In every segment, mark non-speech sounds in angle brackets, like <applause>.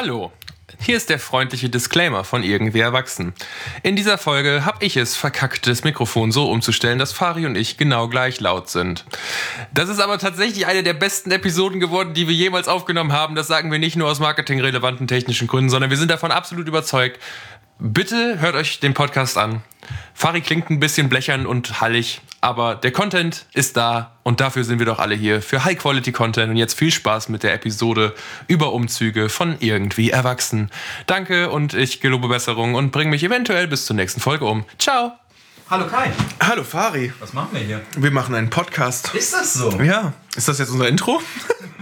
Hallo, hier ist der freundliche Disclaimer von Irgendwie Erwachsen. In dieser Folge habe ich es verkackt, das Mikrofon so umzustellen, dass Fari und ich genau gleich laut sind. Das ist aber tatsächlich eine der besten Episoden geworden, die wir jemals aufgenommen haben. Das sagen wir nicht nur aus marketingrelevanten technischen Gründen, sondern wir sind davon absolut überzeugt. Bitte hört euch den Podcast an. Fari klingt ein bisschen blechern und hallig, aber der Content ist da und dafür sind wir doch alle hier für High-Quality-Content. Und jetzt viel Spaß mit der Episode über Umzüge von irgendwie Erwachsen. Danke und ich gelobe Besserung und bringe mich eventuell bis zur nächsten Folge um. Ciao! Hallo Kai, Hallo Fari, was machen wir hier? wir machen einen Podcast. Ist das so? Ja, ist das jetzt unser Intro?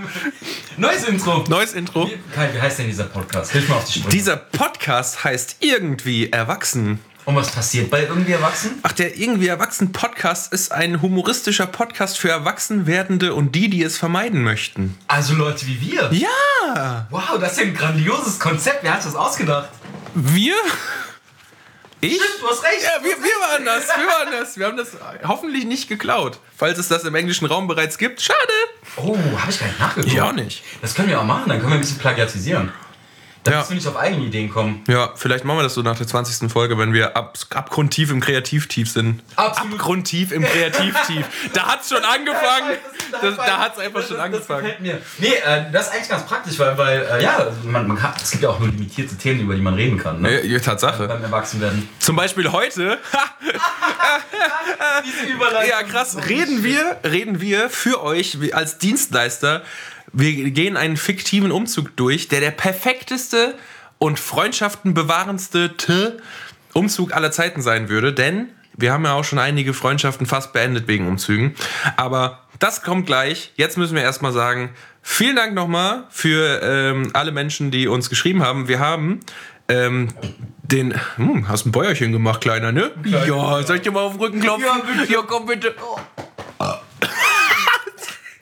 <laughs> Neues Intro. Neues Intro. Wie- Kai, wie heißt denn dieser Podcast? Hilf mir auf die Sprünge. Dieser Podcast heißt irgendwie Erwachsen. Und was passiert bei irgendwie Erwachsenen? Ach, der irgendwie Erwachsen Podcast ist ein humoristischer Podcast für Erwachsenwerdende und die, die es vermeiden möchten. Also Leute wie wir. Ja, Wow, das ist ja ein grandioses Konzept. Wer hat das ausgedacht? wir? Ich? Stimmt, du hast recht. Ja, wir, wir waren das, wir waren das. Wir haben das hoffentlich nicht geklaut. Falls es das im englischen Raum bereits gibt, schade. Oh, habe ich gar nicht nachgeguckt. Ich auch nicht. Das können wir auch machen, dann können wir ein bisschen plagiatisieren. Da Ja. müssen wir nicht auf eigene Ideen kommen. Ja, vielleicht machen wir das so nach der 20. Folge, wenn wir ab, abgrundtief im Kreativtief sind. Absolut. Abgrundtief im Kreativtief. <laughs> da hat's schon angefangen. Das, da hat's einfach Das- schon das angefangen. gefällt mir. Nee, äh, das ist eigentlich ganz praktisch, weil, weil äh, ja, man, man kann, es gibt ja auch nur limitierte Themen, über die man reden kann. Ne? Ja, Tatsache. Beim Erwachsenwerden. Zum Beispiel heute, <laughs> <laughs> Diese Überleitung. ja krass, reden wir, reden wir für euch als Dienstleister. Wir gehen einen fiktiven Umzug durch, der der perfekteste und Freundschaften bewahrendste T- Umzug aller Zeiten sein würde, denn wir haben ja auch schon einige Freundschaften fast beendet wegen Umzügen. Aber das kommt gleich. Jetzt müssen wir erstmal sagen, vielen Dank nochmal für ähm, alle Menschen, die uns geschrieben haben. Wir haben ähm, den, hm, hast ein Bäuerchen gemacht, Kleiner, ne? Ja, soll ich dir mal auf den Rücken klopfen? Ja, bitte. Ja, komm bitte.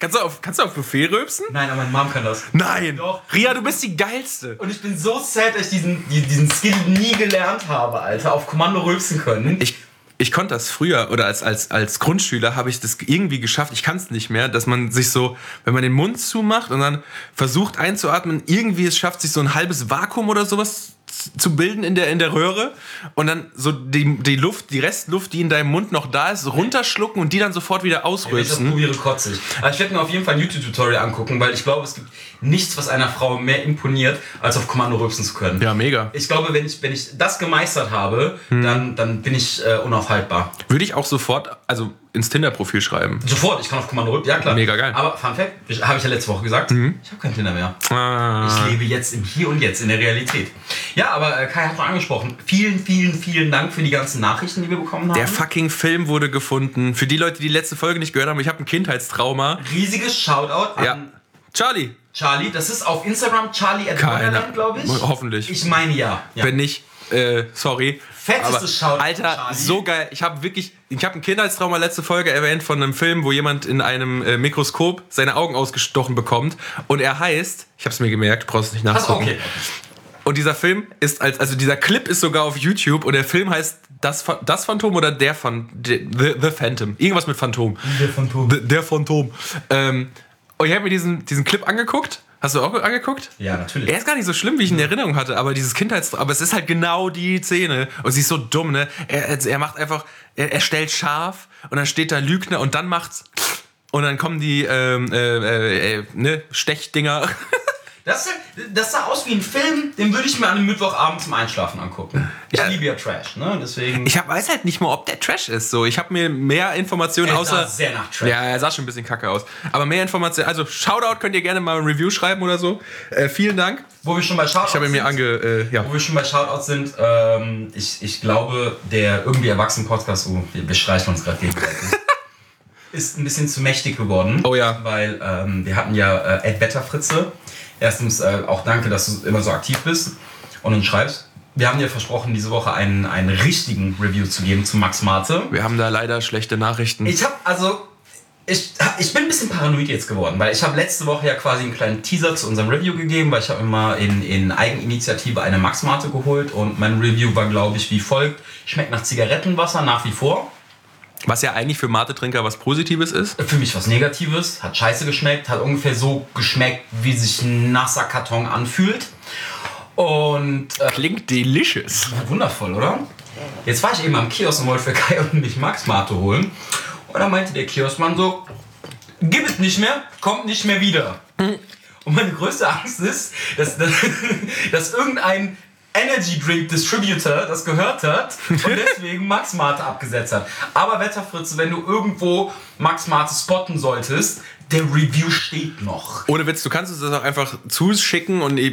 Kannst, du auf, kannst du auf Buffet rülpsen? Nein, aber meine Mom kann das. Nein. Doch. Ria, du bist die Geilste. Und ich bin so sad, dass ich diesen, die- diesen Skill nie gelernt habe, Alter. Auf Kommando rülpsen können. Ich, ich konnte das früher oder als, als, als Grundschüler habe ich das irgendwie geschafft, ich kann es nicht mehr, dass man sich so, wenn man den Mund zumacht und dann versucht einzuatmen, irgendwie es schafft, sich so ein halbes Vakuum oder sowas zu bilden in der, in der Röhre und dann so die, die Luft, die Restluft, die in deinem Mund noch da ist, runterschlucken und die dann sofort wieder Wenn ich das probiere, kotze ich. Aber ich werde mir auf jeden Fall ein YouTube-Tutorial angucken, weil ich glaube, es gibt nichts, was einer Frau mehr imponiert, als auf Kommando rülpsen zu können. Ja, mega. Ich glaube, wenn ich, wenn ich das gemeistert habe, dann, dann bin ich äh, unaufhaltbar. Würde ich auch sofort, also ins Tinder-Profil schreiben. Sofort, ich kann auf Kommando. Ja, klar. Mega geil. Aber Fun Fact, habe ich ja letzte Woche gesagt, ich habe kein Tinder mehr. Ah. Ich lebe jetzt im Hier und Jetzt, in der Realität. Ja, aber äh, Kai hat noch angesprochen. Vielen, vielen, vielen Dank für die ganzen Nachrichten, die wir bekommen haben. Der fucking Film wurde gefunden. Für die Leute, die die letzte Folge nicht gehört haben, ich habe ein Kindheitstrauma. Riesiges Shoutout an Ja. Charlie, Charlie. Das ist auf Instagram Charlie at glaube ich. hoffentlich. Ich meine ja. ja. wenn nicht, äh, sorry. Fettestes Shoutout, Alter, Charlie. so geil. Ich habe wirklich, ich habe ein Kindheitstrauma letzte Folge erwähnt von einem Film, wo jemand in einem äh, Mikroskop seine Augen ausgestochen bekommt. Und er heißt, ich habe es mir gemerkt, brauchst nicht nachgucken. okay. Und dieser Film ist als, also dieser Clip ist sogar auf YouTube und der Film heißt das, das Phantom oder der von The, The Phantom. Irgendwas mit Phantom. Der Phantom. The, der Phantom. Ähm, und ich habe mir diesen, diesen Clip angeguckt. Hast du auch angeguckt? Ja, natürlich. Er ist gar nicht so schlimm, wie ich ihn in Erinnerung hatte, aber dieses Kindheits... Aber es ist halt genau die Szene. Und sie ist so dumm, ne? Er, er macht einfach... Er, er stellt scharf und dann steht da Lügner und dann macht's... Und dann kommen die ähm, äh, äh, äh, ne, Stechdinger. <laughs> Das, das sah aus wie ein Film, den würde ich mir an einem Mittwochabend zum Einschlafen angucken. Ich Ja. liebe ja Trash, ne? Deswegen. Ich hab, weiß halt nicht mal, ob der Trash ist. So, ich habe mir mehr Informationen Er außer... sah sehr nach Trash. Ja, er sah schon ein bisschen kacke aus. Aber mehr Informationen... Also, Shoutout könnt ihr gerne mal ein Review schreiben oder so. Äh, vielen Dank. Wo wir schon bei Shoutouts Ich mir sind, ange... Äh, ja. Wo wir schon bei Shoutouts sind, ähm, ich, ich glaube, der irgendwie erwachsene Podcast, oh, wir, wir streichen uns gerade gegenseitig, <laughs> ist ein bisschen zu mächtig geworden. Oh ja. Weil ähm, wir hatten ja äh, Ed Better Fritze. Erstens äh, auch danke, dass du immer so aktiv bist und uns schreibst. Wir haben dir versprochen, diese Woche einen, einen richtigen Review zu geben zu Max Marte. Wir haben da leider schlechte Nachrichten. Ich habe also ich, ich bin ein bisschen paranoid jetzt geworden, weil ich habe letzte Woche ja quasi einen kleinen Teaser zu unserem Review gegeben, weil ich habe immer in, in Eigeninitiative eine Max Mate geholt und mein Review war glaube ich wie folgt: Schmeckt nach Zigarettenwasser nach wie vor. Was ja eigentlich für Mate-Trinker was Positives ist. Für mich was Negatives, hat scheiße geschmeckt, hat ungefähr so geschmeckt, wie sich ein nasser Karton anfühlt. Und äh, Klingt delicious. wundervoll, oder? Jetzt war ich eben am Kiosk und wollte für Kai und mich Max Mate holen. Und dann meinte der Kioskmann so, gib es nicht mehr, kommt nicht mehr wieder. Und meine größte Angst ist, dass, dass, <laughs> dass irgendein Energy Drink Distributor das gehört hat und <laughs> deswegen Max Mate abgesetzt hat. Aber Wetterfritze, wenn du irgendwo Max Mate spotten solltest, der Review steht noch. Ohne Witz, du kannst uns das auch einfach zuschicken und die,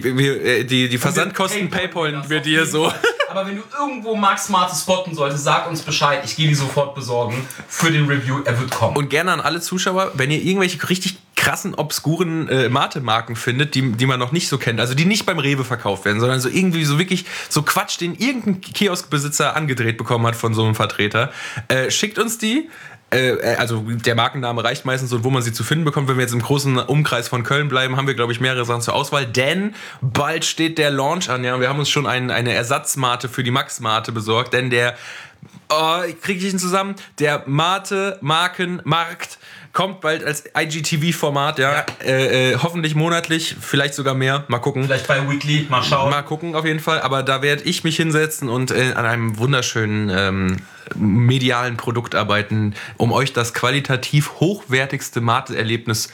die, Versandkosten paypalen wir dir so. Aber wenn du irgendwo Max Mate spotten solltest, sag uns Bescheid. Ich gehe die sofort besorgen für den Review. Er wird kommen. Und gerne an alle Zuschauer, wenn ihr irgendwelche richtig krassen, obskuren äh, Mate-Marken findet, die, die man noch nicht so kennt, also die nicht beim Rewe verkauft werden, sondern so irgendwie so wirklich so Quatsch, den irgendein Kioskbesitzer angedreht bekommen hat von so einem Vertreter, äh, schickt uns die. Äh, also der Markenname reicht meistens und wo man sie zu finden bekommt. Wenn wir jetzt im großen Umkreis von Köln bleiben, haben wir, glaube ich, mehrere Sachen zur Auswahl. Denn bald steht der Launch an. Ja, wir haben uns schon ein, eine Ersatzmate für die Max-Mate besorgt, denn der oh, kriege ich ihn zusammen. Der Mate Markenmarkt kommt bald als IGTV-Format, ja. Ja. Äh, äh, hoffentlich monatlich, vielleicht sogar mehr. Mal gucken. Vielleicht bei Weekly, mal schauen. Mal gucken auf jeden Fall. Aber da werde ich mich hinsetzen und äh, an einem wunderschönen ähm, medialen Produkt arbeiten, um euch das qualitativ hochwertigste Mate-Erlebnis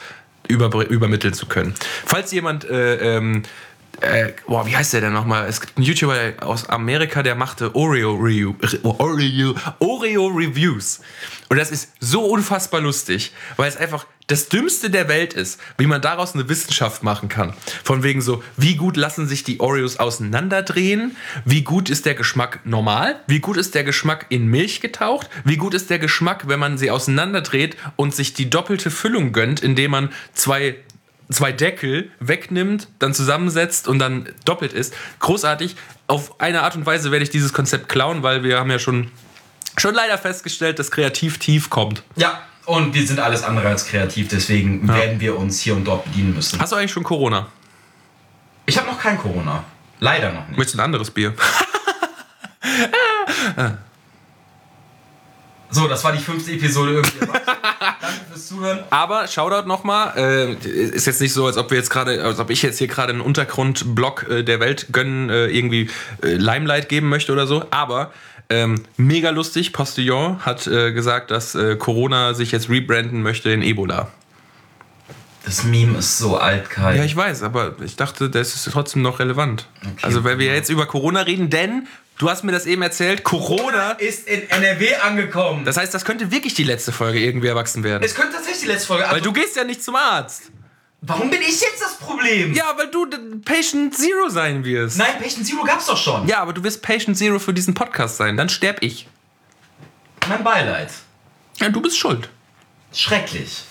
über, übermitteln zu können. Falls jemand äh, ähm, äh, boah, wie heißt der denn nochmal? Es gibt einen YouTuber aus Amerika, der machte Oreo, Review, Oreo, Oreo Reviews. Und das ist so unfassbar lustig, weil es einfach das Dümmste der Welt ist, wie man daraus eine Wissenschaft machen kann. Von wegen so, wie gut lassen sich die Oreos auseinanderdrehen? Wie gut ist der Geschmack normal? Wie gut ist der Geschmack in Milch getaucht? Wie gut ist der Geschmack, wenn man sie auseinanderdreht und sich die doppelte Füllung gönnt, indem man zwei zwei Deckel wegnimmt, dann zusammensetzt und dann doppelt ist. Großartig. Auf eine Art und Weise werde ich dieses Konzept klauen, weil wir haben ja schon, schon leider festgestellt, dass kreativ tief kommt. Ja, und wir sind alles andere als kreativ, deswegen werden wir uns hier und dort bedienen müssen. Hast du eigentlich schon Corona? Ich habe noch kein Corona. Leider noch nicht. Möchtest du ein anderes Bier? <laughs> So, das war die fünfte Episode irgendwie. <laughs> Danke fürs Zuhören. Aber Shoutout nochmal, äh, ist jetzt nicht so, als ob wir jetzt gerade, als ob ich jetzt hier gerade einen Untergrundblock äh, der Welt gönnen, äh, irgendwie äh, Limelight geben möchte oder so. Aber ähm, mega lustig, Postillon hat äh, gesagt, dass äh, Corona sich jetzt rebranden möchte in Ebola. Das Meme ist so alt, Kai. Ja, ich weiß, aber ich dachte, das ist trotzdem noch relevant. Okay. Also, weil wir jetzt über Corona reden, denn du hast mir das eben erzählt, Corona. ist in NRW angekommen. Das heißt, das könnte wirklich die letzte Folge irgendwie erwachsen werden. es könnte tatsächlich die letzte Folge. Weil Also, du gehst ja nicht zum Arzt. warum bin ich jetzt das Problem? Ja, weil du Patient Zero sein wirst. Nein, Patient Zero gab's doch schon. Ja, aber du wirst Patient Zero für diesen Podcast sein. Dann sterb ich. Mein Beileid. Ja, du bist schuld. Schrecklich.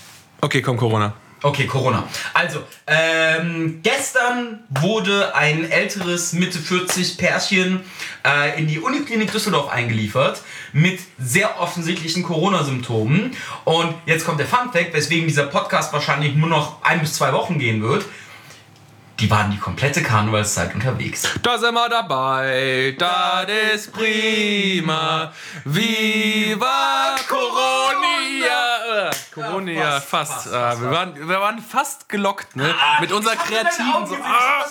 Okay, komm, Corona. Okay, Corona. Also, ähm, gestern wurde ein älteres Mitte 40 Pärchen äh, in die Uniklinik Düsseldorf eingeliefert mit sehr offensichtlichen Corona-Symptomen. Und jetzt kommt der Fun-Fact, weswegen dieser Podcast wahrscheinlich nur noch ein bis zwei Wochen gehen wird. Die waren die komplette Karnevalszeit unterwegs. Da sind wir dabei, das ist prima. Viva Coronia! Äh, Coronia, Ja, fast. fast, fast, Ah, fast, wir, waren, wir waren fast gelockt, ne? Ah, Mit unserer kreativen. So, ah,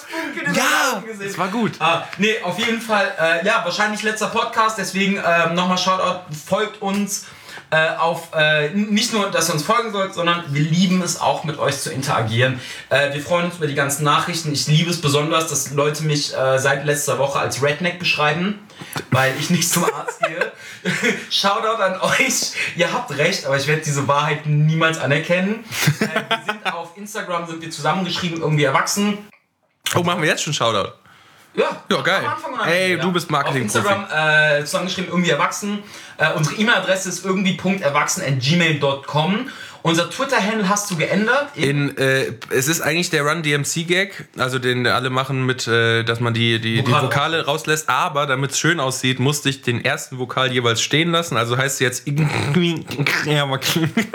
ja, das war gut. Ah, nee, auf jeden Fall, äh, ja, wahrscheinlich letzter Podcast, deswegen ähm, nochmal Shoutout, folgt uns äh, auf, äh, nicht nur, dass ihr uns folgen sollt, sondern wir lieben es auch mit euch zu interagieren. Äh, wir freuen uns über die ganzen Nachrichten. Ich liebe es besonders, dass Leute mich äh, seit letzter Woche als Redneck beschreiben, weil ich nicht zum Arzt gehe. <laughs> Shoutout an euch. Ihr habt recht, aber ich werde diese Wahrheit niemals anerkennen. Äh, wir sind auf Instagram, sind wir zusammengeschrieben, irgendwie erwachsen. Oh, machen wir jetzt schon Shoutout? Ja, Ja, geil. am Anfang und am Ey, du bist Marketing-Profi. Auf Instagram äh, zusammengeschrieben, irgendwie erwachsen. Äh, unsere E-Mail-Adresse ist irgendwie.erwachsen.gmail.com. Unser Twitter-Handle hast du geändert. In, äh, es ist eigentlich der Run DMC Gag, also den alle machen mit, äh, dass man die, die, die Vokale rauslässt, aber damit es schön aussieht, musste ich den ersten Vokal jeweils stehen lassen. Also heißt es jetzt. <laughs>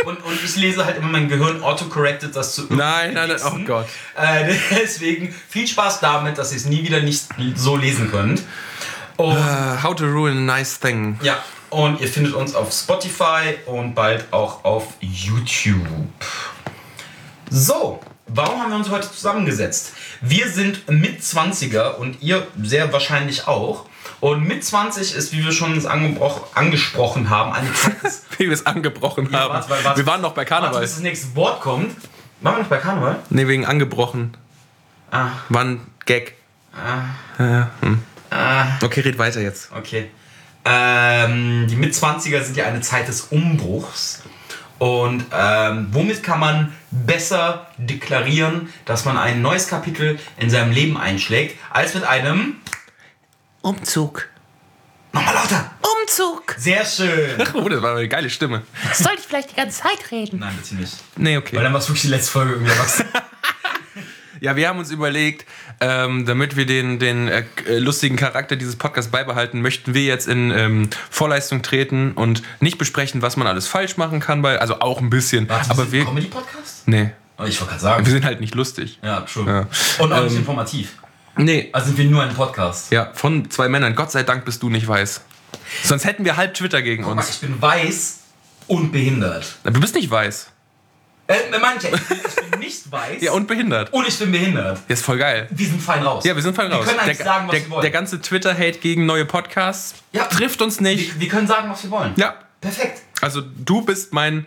Und, und ich lese halt immer mein Gehirn autocorrected das zu Nein, nein, nein, oh. Gott. Äh, <laughs> deswegen viel Spaß damit, dass ihr es nie wieder nicht so lesen könnt. Uh, how to ruin a nice thing. ja, und ihr findet uns auf Spotify und bald auch auf YouTube. So, warum haben wir uns heute zusammengesetzt? Wir sind Mitzwanziger und ihr sehr wahrscheinlich auch. Und mit 20 ist, wie wir schon angesprochen haben, eine Zeit des <laughs> Wie wir es angebrochen Ja, haben. warte, warte, warte. wir waren noch bei Warte, Karneval. bis das nächste Wort kommt. Waren wir noch bei Karneval? Nee, wegen angebrochen. Ah, War ein Gag. ah, hm. ah. Okay, red weiter jetzt. Okay. Ähm, die Mitzwanziger sind ja eine Zeit des Umbruchs. Und ähm, womit kann man besser deklarieren, dass man ein neues Kapitel in seinem Leben einschlägt, als mit einem. Umzug. Nochmal lauter! Umzug. Sehr schön! <laughs> Oh, das war eine geile Stimme. Soll ich vielleicht die ganze Zeit reden? Nein, bitte nicht. Nee, Weil okay. dann war es wirklich die letzte Folge irgendwie erwachsen. <laughs> Ja, wir haben uns überlegt, ähm, damit wir den, den äh, äh, lustigen Charakter dieses Podcasts beibehalten, möchten wir jetzt in ähm, Vorleistung treten und nicht besprechen, was man alles falsch machen kann, bei, also auch ein bisschen. Warte, aber wir. Comedy-Podcast? Nee, Oh, ich wollte gerade sagen. wir sind halt nicht lustig. Ja, true. Ja. Und auch nicht Ähm, informativ. Nee, Also sind wir nur ein Podcast. ja, von zwei Männern. Gott sei Dank bist du nicht weiß. Sonst hätten wir halb Twitter gegen Guck mal, uns. ich bin weiß und behindert. Du bist nicht weiß. Äh, manche, ich bin, ich bin nicht weiß <laughs> Ja, und behindert. und ich bin behindert. Ja, ist voll geil. Wir sind fein raus. Ja, wir sind voll raus. Wir können eigentlich der, sagen, was der, wir wollen. der ganze Twitter-Hate gegen neue Podcasts Ja. trifft uns nicht. wir, wir können sagen, was wir wollen. Ja, Perfekt. also du bist mein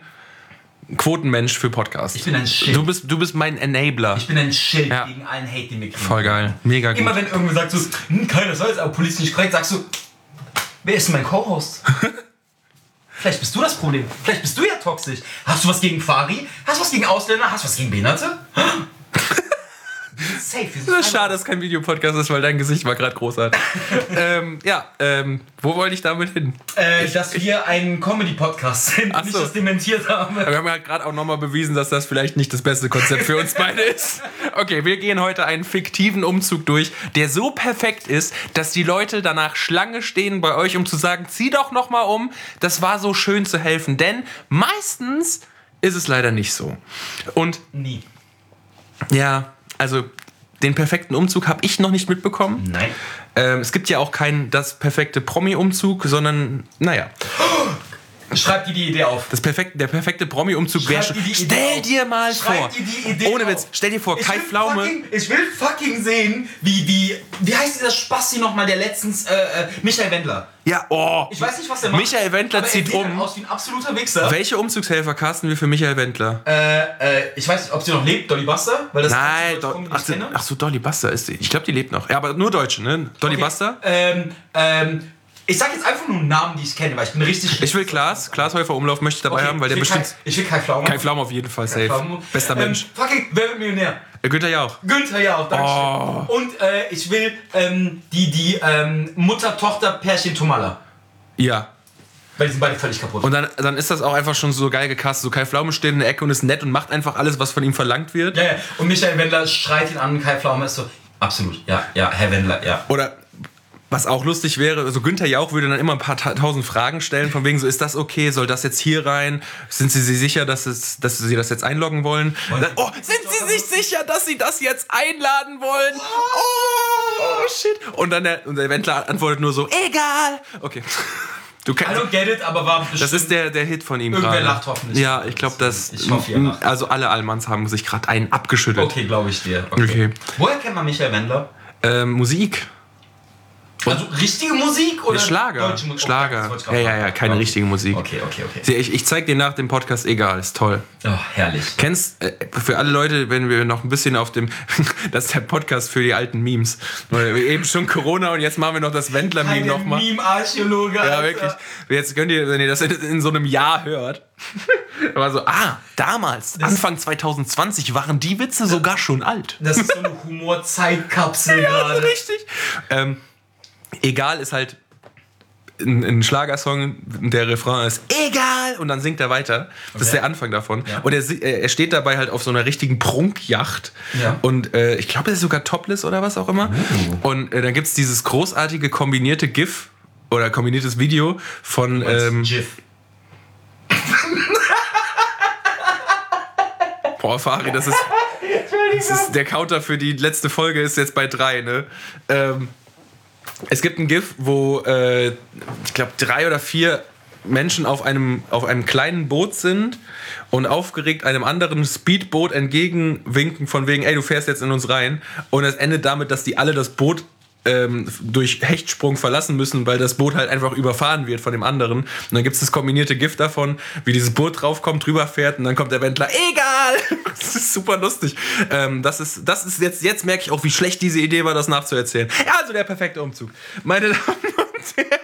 Quotenmensch für Podcasts. Ich bin ein Schild. Du bist, du bist mein Enabler. Ich bin ein Schild Ja. gegen allen Hate, den wir kriegen. Voll geil. Mega gut. Immer wenn irgendwer sagt so, hm, keiner soll es, aber politisch nicht korrekt, sagst du, wer ist mein Co-Host? <laughs> Vielleicht bist du das Problem. Vielleicht bist du ja toxisch. Hast du was gegen Fari? Hast du was gegen Ausländer? Hast du was gegen Behinderte? <laughs> Safe. Das ist schade, dass kein Videopodcast ist, weil dein Gesicht war gerade großartig. <laughs> ähm, ja, ähm, wo wollte ich damit hin? Äh, dass wir ein Comedy-Podcast sind und nicht so. das dementiert haben. Wir haben ja gerade auch nochmal bewiesen, dass das vielleicht nicht das beste Konzept für uns beide <laughs> ist. Okay, wir gehen heute einen fiktiven Umzug durch, der so perfekt ist, dass die Leute danach Schlange stehen bei euch, um zu sagen, zieh doch nochmal um. Das war so schön zu helfen. Denn meistens ist es leider nicht so. Und Nie. ja, also den perfekten Umzug habe ich noch nicht mitbekommen. Nein. Ähm, es gibt ja auch keinen das perfekte Promi-Umzug, sondern, naja, Schreib dir die Idee auf. das perfekte, der perfekte Promi-Umzug wäre schon. Stell dir mal Schreib vor. dir die Idee Ohne auf. Witz, stell dir vor, Ich Kai Pflaume. Fucking, ich will fucking sehen, wie, wie, wie heißt dieser Spasti nochmal, der letztens, äh, äh, Michael Wendler. Ja, oh. Ich weiß nicht, was der macht. Michael Wendler er zieht sieht um. aus wie ein absoluter Wichser. Welche Umzugshelfer casten wir für Michael Wendler? Äh, äh, ich weiß nicht, ob sie noch lebt, Dolly Buster, weil das Nein, Do die ach, ach so, Dolly Buster ist die. Ich glaube, die lebt noch. Ja, aber nur Deutsche, ne? Dolly Okay. Buster? Ähm, ähm, ich sag jetzt einfach nur Namen, die ich kenne, weil ich bin richtig Ich will Klaas. Klaas Häufer Umlauf möchte ich dabei Okay, haben, weil der bestimmt. Kai, ich will Kai Pflaume. Kai Pflaume auf jeden Fall safe. Pflaume. Bester ähm, Mensch. Fucking, wer wird Millionär? Äh, Günther Jauch. Günther ja auch, danke Oh. schön. Und äh, ich will ähm, die, die ähm, Mutter-Tochter-Pärchen Tomala. Ja. Weil die sind beide völlig kaputt. Und dann, dann ist das auch einfach schon so geil gecastet. So Kai Pflaume steht in der Ecke und ist nett und macht einfach alles, was von ihm verlangt wird. ja, ja. Und Michael Wendler schreit ihn an, Kai Pflaume ist so, absolut, ja, ja, Herr Wendler, ja. Oder was auch lustig wäre, also Günther Jauch würde dann immer ein paar ta tausend Fragen stellen, von wegen so, ist das okay, soll das jetzt hier rein? Sind Sie sich sicher, dass, es, dass Sie das jetzt einloggen wollen? Dann, oh, sind Sie sich sicher, dass Sie das jetzt einladen wollen? Oh, shit. Und dann der, und der Wendler antwortet nur so, egal. Okay. Du I kannst, don't get it, aber war bestimmt. das ist der, der Hit von ihm Irgendwer gerade. lacht hoffentlich. Ja, ich glaube, dass Ich hoffe, ihr lacht. also alle Allmanns haben sich gerade einen abgeschüttelt. Okay, glaube ich dir. Okay. Woher kennt man Michael Wendler? Ähm, Musik. Also richtige Musik oder Schlager. deutsche Musik? Schlager. Das ja, ja, ja, keine Okay. richtige Musik. Okay, okay, okay. Ich, ich zeig dir nach dem Podcast, egal, ist toll. Oh, herrlich. Kennst, äh, für alle Leute, wenn wir noch ein bisschen auf dem, <laughs> das ist der Podcast für die alten Memes. Weil eben schon Corona und jetzt machen wir noch das Wendler-Meme nochmal. Meme-Archäologe. Ja, wirklich. Jetzt könnt ihr, wenn ihr das in, so einem Jahr hört, <laughs> aber so, ah, damals, Anfang 2020 waren die Witze sogar schon alt. Das ist so eine Humorzeitkapsel <laughs> Ja, gerade. richtig. Ähm, egal ist halt ein, ein Schlagersong, der Refrain ist egal und dann singt er weiter. Das ist Okay. der Anfang davon. Ja. Und er, si- er steht dabei halt auf so einer richtigen Prunkjacht. Ja. Und äh, ich glaube, er ist sogar topless oder was auch immer. Und äh, dann gibt es dieses großartige kombinierte GIF oder kombiniertes Video von. Ähm, Jiff. <laughs> Boah, Fari, das ist, <laughs> das ist. Der Counter für die letzte Folge ist jetzt bei drei, ne? Ähm, es gibt ein GIF, wo äh, ich glaube drei oder vier Menschen auf einem, auf einem kleinen Boot sind und aufgeregt einem anderen Speedboot entgegenwinken von wegen, ey, du fährst jetzt in uns rein. Und es endet damit, dass die alle das Boot ähm, durch Hechtsprung verlassen müssen, weil das Boot halt einfach überfahren wird von dem anderen. Und dann gibt es das kombinierte Gift davon, wie dieses Boot draufkommt, drüber fährt und dann kommt der Wendler, egal! <laughs> Das ist super lustig. Ähm, das ist, das ist jetzt, jetzt merke ich auch, wie schlecht diese Idee war, das nachzuerzählen. Ja, also der perfekte Umzug. Meine Damen und Herren.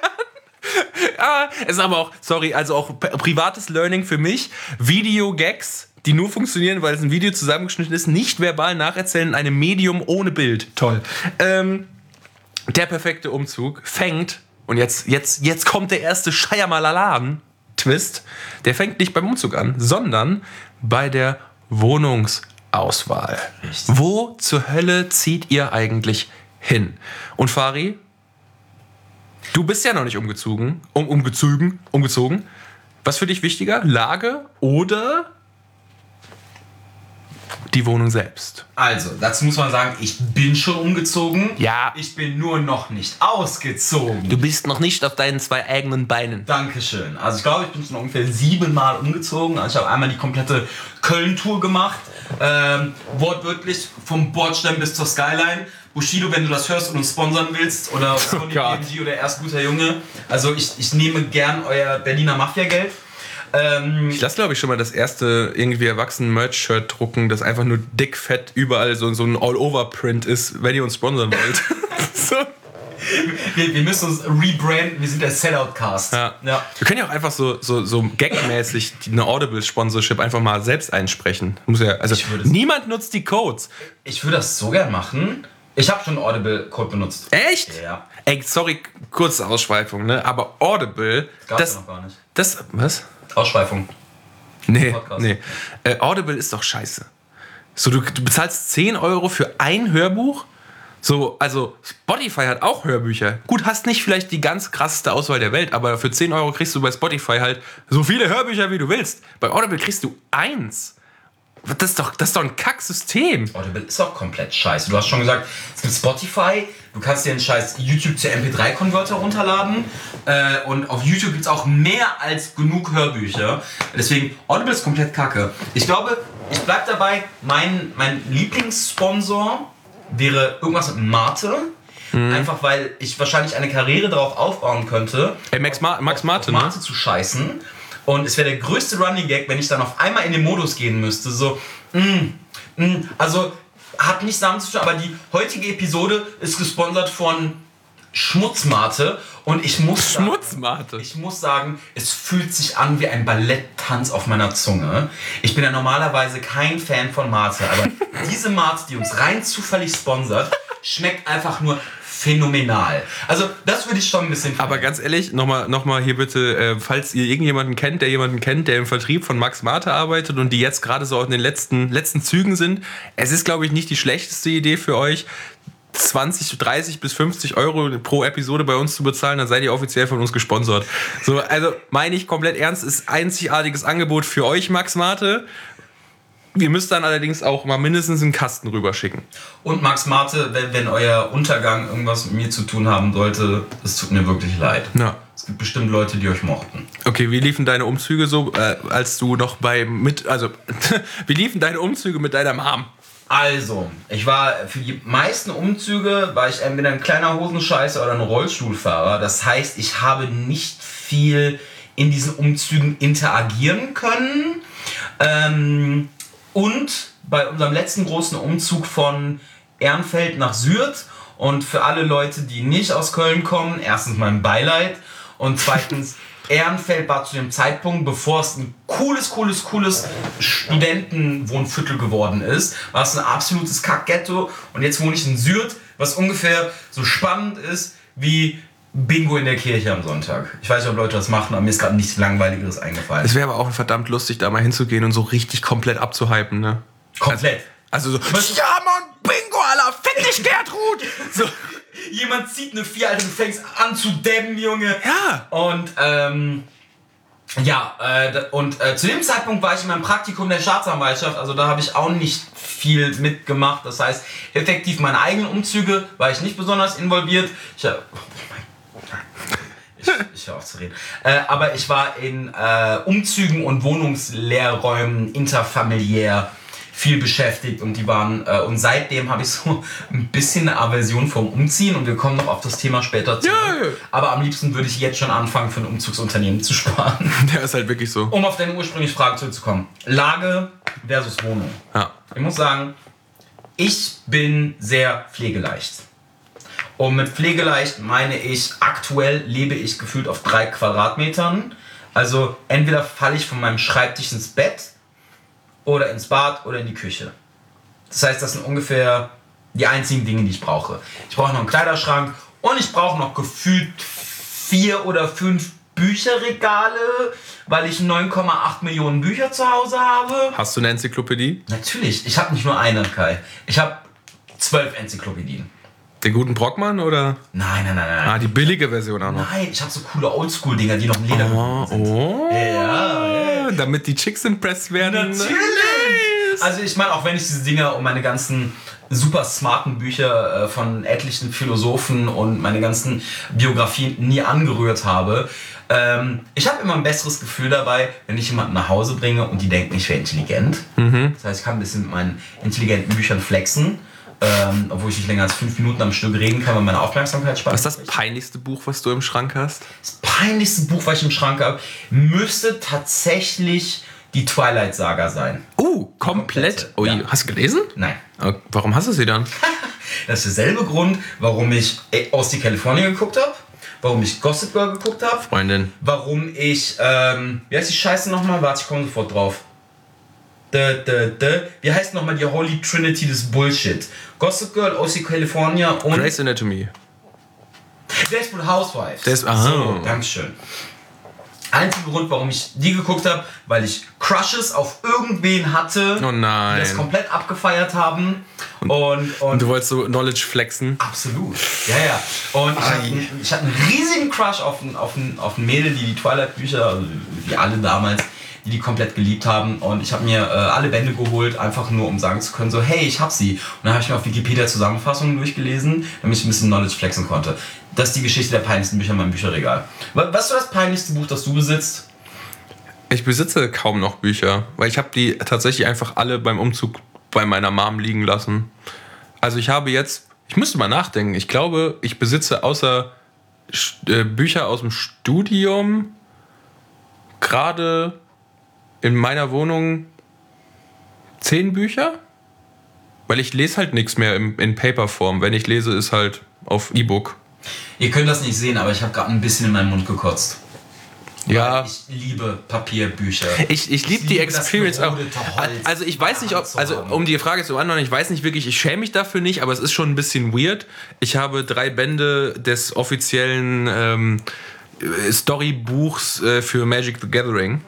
<laughs> Ja, es ist aber auch, sorry, also auch privates Learning für mich. Video-Gags, die nur funktionieren, weil es ein Video zusammengeschnitten ist, nicht verbal nacherzählen in einem Medium ohne Bild. Toll. Ähm, der perfekte Umzug fängt, und jetzt, jetzt, jetzt kommt der erste Shyamalan-Twist, der fängt nicht beim Umzug an, sondern bei der Wohnungsauswahl. Wo zur Hölle zieht ihr eigentlich hin? Und Fari, du bist ja noch nicht umgezogen, um, umgezogen, umgezogen. Was für dich wichtiger? Lage oder die Wohnung selbst? Also, dazu muss man sagen, ich bin schon umgezogen. Ja. Ich bin nur noch nicht ausgezogen. Du bist noch nicht auf deinen zwei eigenen Beinen. Dankeschön. Also ich glaube, ich bin schon ungefähr siebenmal umgezogen. Also ich habe einmal die komplette Köln-Tour gemacht. Ähm, wortwörtlich vom Bordstein bis zur Skyline. Bushido, wenn du das hörst und uns sponsern willst, oder <laughs> Sony Gott. BMG oder erst guter Junge. Also ich, ich nehme gern euer Berliner Mafia-Geld. Ähm, Ich lasse, glaube ich, schon mal das erste irgendwie erwachsenen Merch-Shirt drucken, das einfach nur dick, fett überall so, so ein All-Over-Print ist, wenn ihr uns sponsern wollt. <laughs> so. wir, wir müssen uns rebranden, wir sind der Sellout-Cast. ja. ja. Wir können ja auch einfach so, so, so gagmäßig eine Audible-Sponsorship einfach mal selbst einsprechen. Muss ja, also niemand nutzt die Codes. Ich würde das so gern machen. Ich habe schon Audible-Code benutzt. Echt? Ja. Ey, sorry, kurze Ausschweifung, ne? Aber Audible, Gab's das, ja noch gar nicht. das, was? Ausschweifung. Nee, Podcast. nee. Äh, Audible ist doch scheiße. So, du, du bezahlst 10 Euro für ein Hörbuch. So, also Spotify hat auch Hörbücher. Gut, hast nicht vielleicht die ganz krasseste Auswahl der Welt, aber für 10 Euro kriegst du bei Spotify halt so viele Hörbücher, wie du willst. Bei Audible kriegst du eins. Das ist doch, das ist doch ein Kacksystem. Audible ist auch komplett scheiße. Du hast schon gesagt, es gibt Spotify, du kannst dir einen scheiß YouTube zu MP3-Konverter runterladen äh, und auf YouTube gibt es auch mehr als genug Hörbücher. Deswegen, Audible ist komplett kacke. Ich glaube, ich bleib dabei, mein, mein Lieblingssponsor wäre irgendwas mit Mate. Mhm. Einfach weil ich wahrscheinlich eine Karriere darauf aufbauen könnte. Ey, Max, Ma Max Martin, ne? Mate zu scheißen. Und es wäre der größte Running Gag, wenn ich dann auf einmal in den Modus gehen müsste. So, mm, mm, also hat nichts damit zu tun, aber die heutige Episode ist gesponsert von Schmutzmate. Und ich muss sagen- Schmutzmate. ich muss sagen, es fühlt sich an wie ein Balletttanz auf meiner Zunge. Ich bin ja normalerweise kein Fan von Mate, aber <laughs> diese Mate, die uns rein zufällig sponsert, schmeckt einfach nur phänomenal. Also, das würde ich schon ein bisschen. Aber ganz ehrlich, nochmal noch mal hier bitte, äh, falls ihr irgendjemanden kennt, der jemanden kennt, der im Vertrieb von Max Mate arbeitet und die jetzt gerade so in den letzten, letzten Zügen sind, es ist, glaube ich, nicht die schlechteste Idee für euch, 20, 30 bis 50 Euro pro Episode bei uns zu bezahlen, dann seid ihr offiziell von uns gesponsert. So, also meine ich komplett ernst, ist einzigartiges Angebot für euch, Max Mate. Ihr müsst dann allerdings auch mal mindestens einen Kasten rüberschicken. Und Max Mate, wenn, wenn euer Untergang irgendwas mit mir zu tun haben sollte, es tut mir wirklich leid. Ja. Es gibt bestimmt Leute, die euch mochten. Okay, wie liefen deine Umzüge so, äh, als du noch bei mit, also <laughs> wie liefen deine Umzüge mit deiner Mom? Also, ich war für die meisten Umzüge war ich entweder ein kleiner Hosenscheißer oder ein Rollstuhlfahrer. Das heißt, ich habe nicht viel in diesen Umzügen interagieren können. Ähm, und bei unserem letzten großen Umzug von Ehrenfeld nach Sürth. Und für alle Leute, die nicht aus Köln kommen, erstens mein Beileid und zweitens <laughs> Ehrenfeld war zu dem Zeitpunkt, bevor es ein cooles, cooles, cooles Studentenwohnviertel geworden ist, war es ein absolutes Kackghetto. Und jetzt wohne ich in Sürth, was ungefähr so spannend ist wie Bingo in der Kirche am Sonntag. Ich weiß nicht, ob Leute das machen, aber mir ist gerade nichts Langweiligeres eingefallen. Es wäre aber auch verdammt lustig, da mal hinzugehen und so richtig komplett abzuhypen, ne? Komplett. Also so, Was- ja Mann, Bingo, Alter, find dich Gertrud! <laughs> So, Jemand zieht eine Vier, Alter, du fängst an zu dämmen, Junge. Ja. Und, ähm, ja, äh, und äh, zu dem Zeitpunkt war ich in meinem Praktikum der Staatsanwaltschaft, also da habe ich auch nicht viel mitgemacht. Das heißt, effektiv meine eigenen Umzüge war ich nicht besonders involviert. Ich, hab- oh mein. Ich, ich höre auf zu reden. Äh, aber ich war in äh, Umzügen und Wohnungsleerräumen interfamiliär viel beschäftigt und die waren äh, und seitdem habe ich so <laughs> ein bisschen eine Aversion vom Umziehen und wir kommen noch auf das Thema später zurück. Ja. Aber am liebsten würde ich jetzt schon anfangen, für ein Umzugsunternehmen zu sparen. <laughs> Der ist halt wirklich so. Um auf deine ursprüngliche Frage zurückzukommen. Lage versus Wohnung. Ja. Ich muss sagen, ich bin sehr pflegeleicht. Und mit pflegeleicht meine ich, aktuell lebe ich gefühlt auf drei Quadratmetern. Also entweder falle ich von meinem Schreibtisch ins Bett oder ins Bad oder in die Küche. Das heißt, das sind ungefähr die einzigen Dinge, die ich brauche. Ich brauche noch einen Kleiderschrank und ich brauche noch gefühlt vier oder fünf Bücherregale, weil ich 9,8 Millionen Bücher zu Hause habe. Hast du eine Enzyklopädie? Natürlich, ich habe nicht nur eine, Kai. Ich habe zwölf Enzyklopädien. Den guten Brockmann oder? Nein, nein, nein, nein. Ah, die billige Version auch noch. Nein, ich habe so coole Oldschool-Dinger, die noch in Leder Oh, gebunden sind. oh. Ja, ja. Damit die Chicks impressed werden. Natürlich! Also ich meine, auch wenn ich diese Dinger und meine ganzen super smarten Bücher äh, von etlichen Philosophen und meine ganzen Biografien nie angerührt habe, ähm, ich habe immer ein besseres Gefühl dabei, wenn ich jemanden nach Hause bringe und die denken, ich wäre intelligent. Das heißt, ich kann ein bisschen mit meinen intelligenten Büchern flexen, ähm, obwohl ich nicht länger als fünf Minuten am Stück reden kann, weil meine Aufmerksamkeit Was ist das peinlichste Buch, was du im Schrank hast? Das peinlichste Buch, was ich im Schrank habe, müsste tatsächlich die Twilight-Saga sein. Uh, komplett. Ui, ja. hast du gelesen? Nein. Äh, Warum hast du sie dann? <laughs> Das ist derselbe Grund, warum ich aus die California geguckt habe, warum ich Gossip Girl geguckt habe, Freundin. warum ich, ähm, wie heißt die Scheiße nochmal? Warte, ich komme sofort drauf. Dö, dö, dö. Wie heißt nochmal die Holy Trinity des Bullshit? Gossip Girl, OC California und Grey's Anatomy. Desperate Housewives. Des- aha. So, Dankeschön. Einziger Grund, warum ich die geguckt habe, weil ich Crushes auf irgendwen hatte, Oh nein. die das komplett abgefeiert haben. Und, und, Und du wolltest so Knowledge flexen. Absolut. Ja, ja. Und ich hatte, ich hatte einen riesigen Crush auf ein, auf ein, auf ein Mädel, die die Twilight-Bücher, also wie alle damals, die die komplett geliebt haben. Und ich habe mir äh, alle Bände geholt, einfach nur um sagen zu können, so, hey, ich hab sie. Und dann habe ich mir auf Wikipedia Zusammenfassungen durchgelesen, damit ich ein bisschen Knowledge flexen konnte. Das ist die Geschichte der peinlichsten Bücher in meinem Bücherregal. Wa- Was ist das peinlichste Buch, das du besitzt? Ich besitze kaum noch Bücher, weil ich habe die tatsächlich einfach alle beim Umzug bei meiner Mom liegen lassen. Also ich habe jetzt, ich müsste mal nachdenken, ich glaube, ich besitze außer äh, Bücher aus dem Studium gerade in meiner Wohnung zehn Bücher, weil ich lese halt nichts mehr im, in Paperform. Wenn ich lese, ist halt auf E-Book. Ihr könnt das nicht sehen, aber ich habe gerade ein bisschen in meinen Mund gekotzt. Ja. Ich liebe Papierbücher. Ich, ich liebe die liebe das Experience auch. Also ich weiß nicht, ob, also um die Frage zu beantworten, ich weiß nicht wirklich, ich schäme mich dafür nicht, aber es ist schon ein bisschen weird. Ich habe drei Bände des offiziellen ähm, äh, Storybuchs äh, für Magic the Gathering.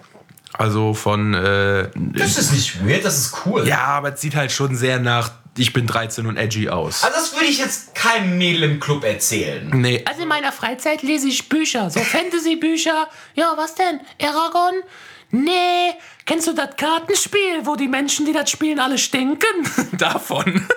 Also von, äh, Das ist nicht weird, das ist cool. ja, aber es sieht halt schon sehr nach, ich bin 13 und edgy aus. Also das würde ich jetzt keinem Mädel im Club erzählen. Nee, Also in meiner Freizeit lese ich Bücher, so Fantasy-Bücher. Ja, was denn? Aragon? Nee. Kennst du das Kartenspiel, wo die Menschen, die das spielen, alle stinken? <laughs> davon.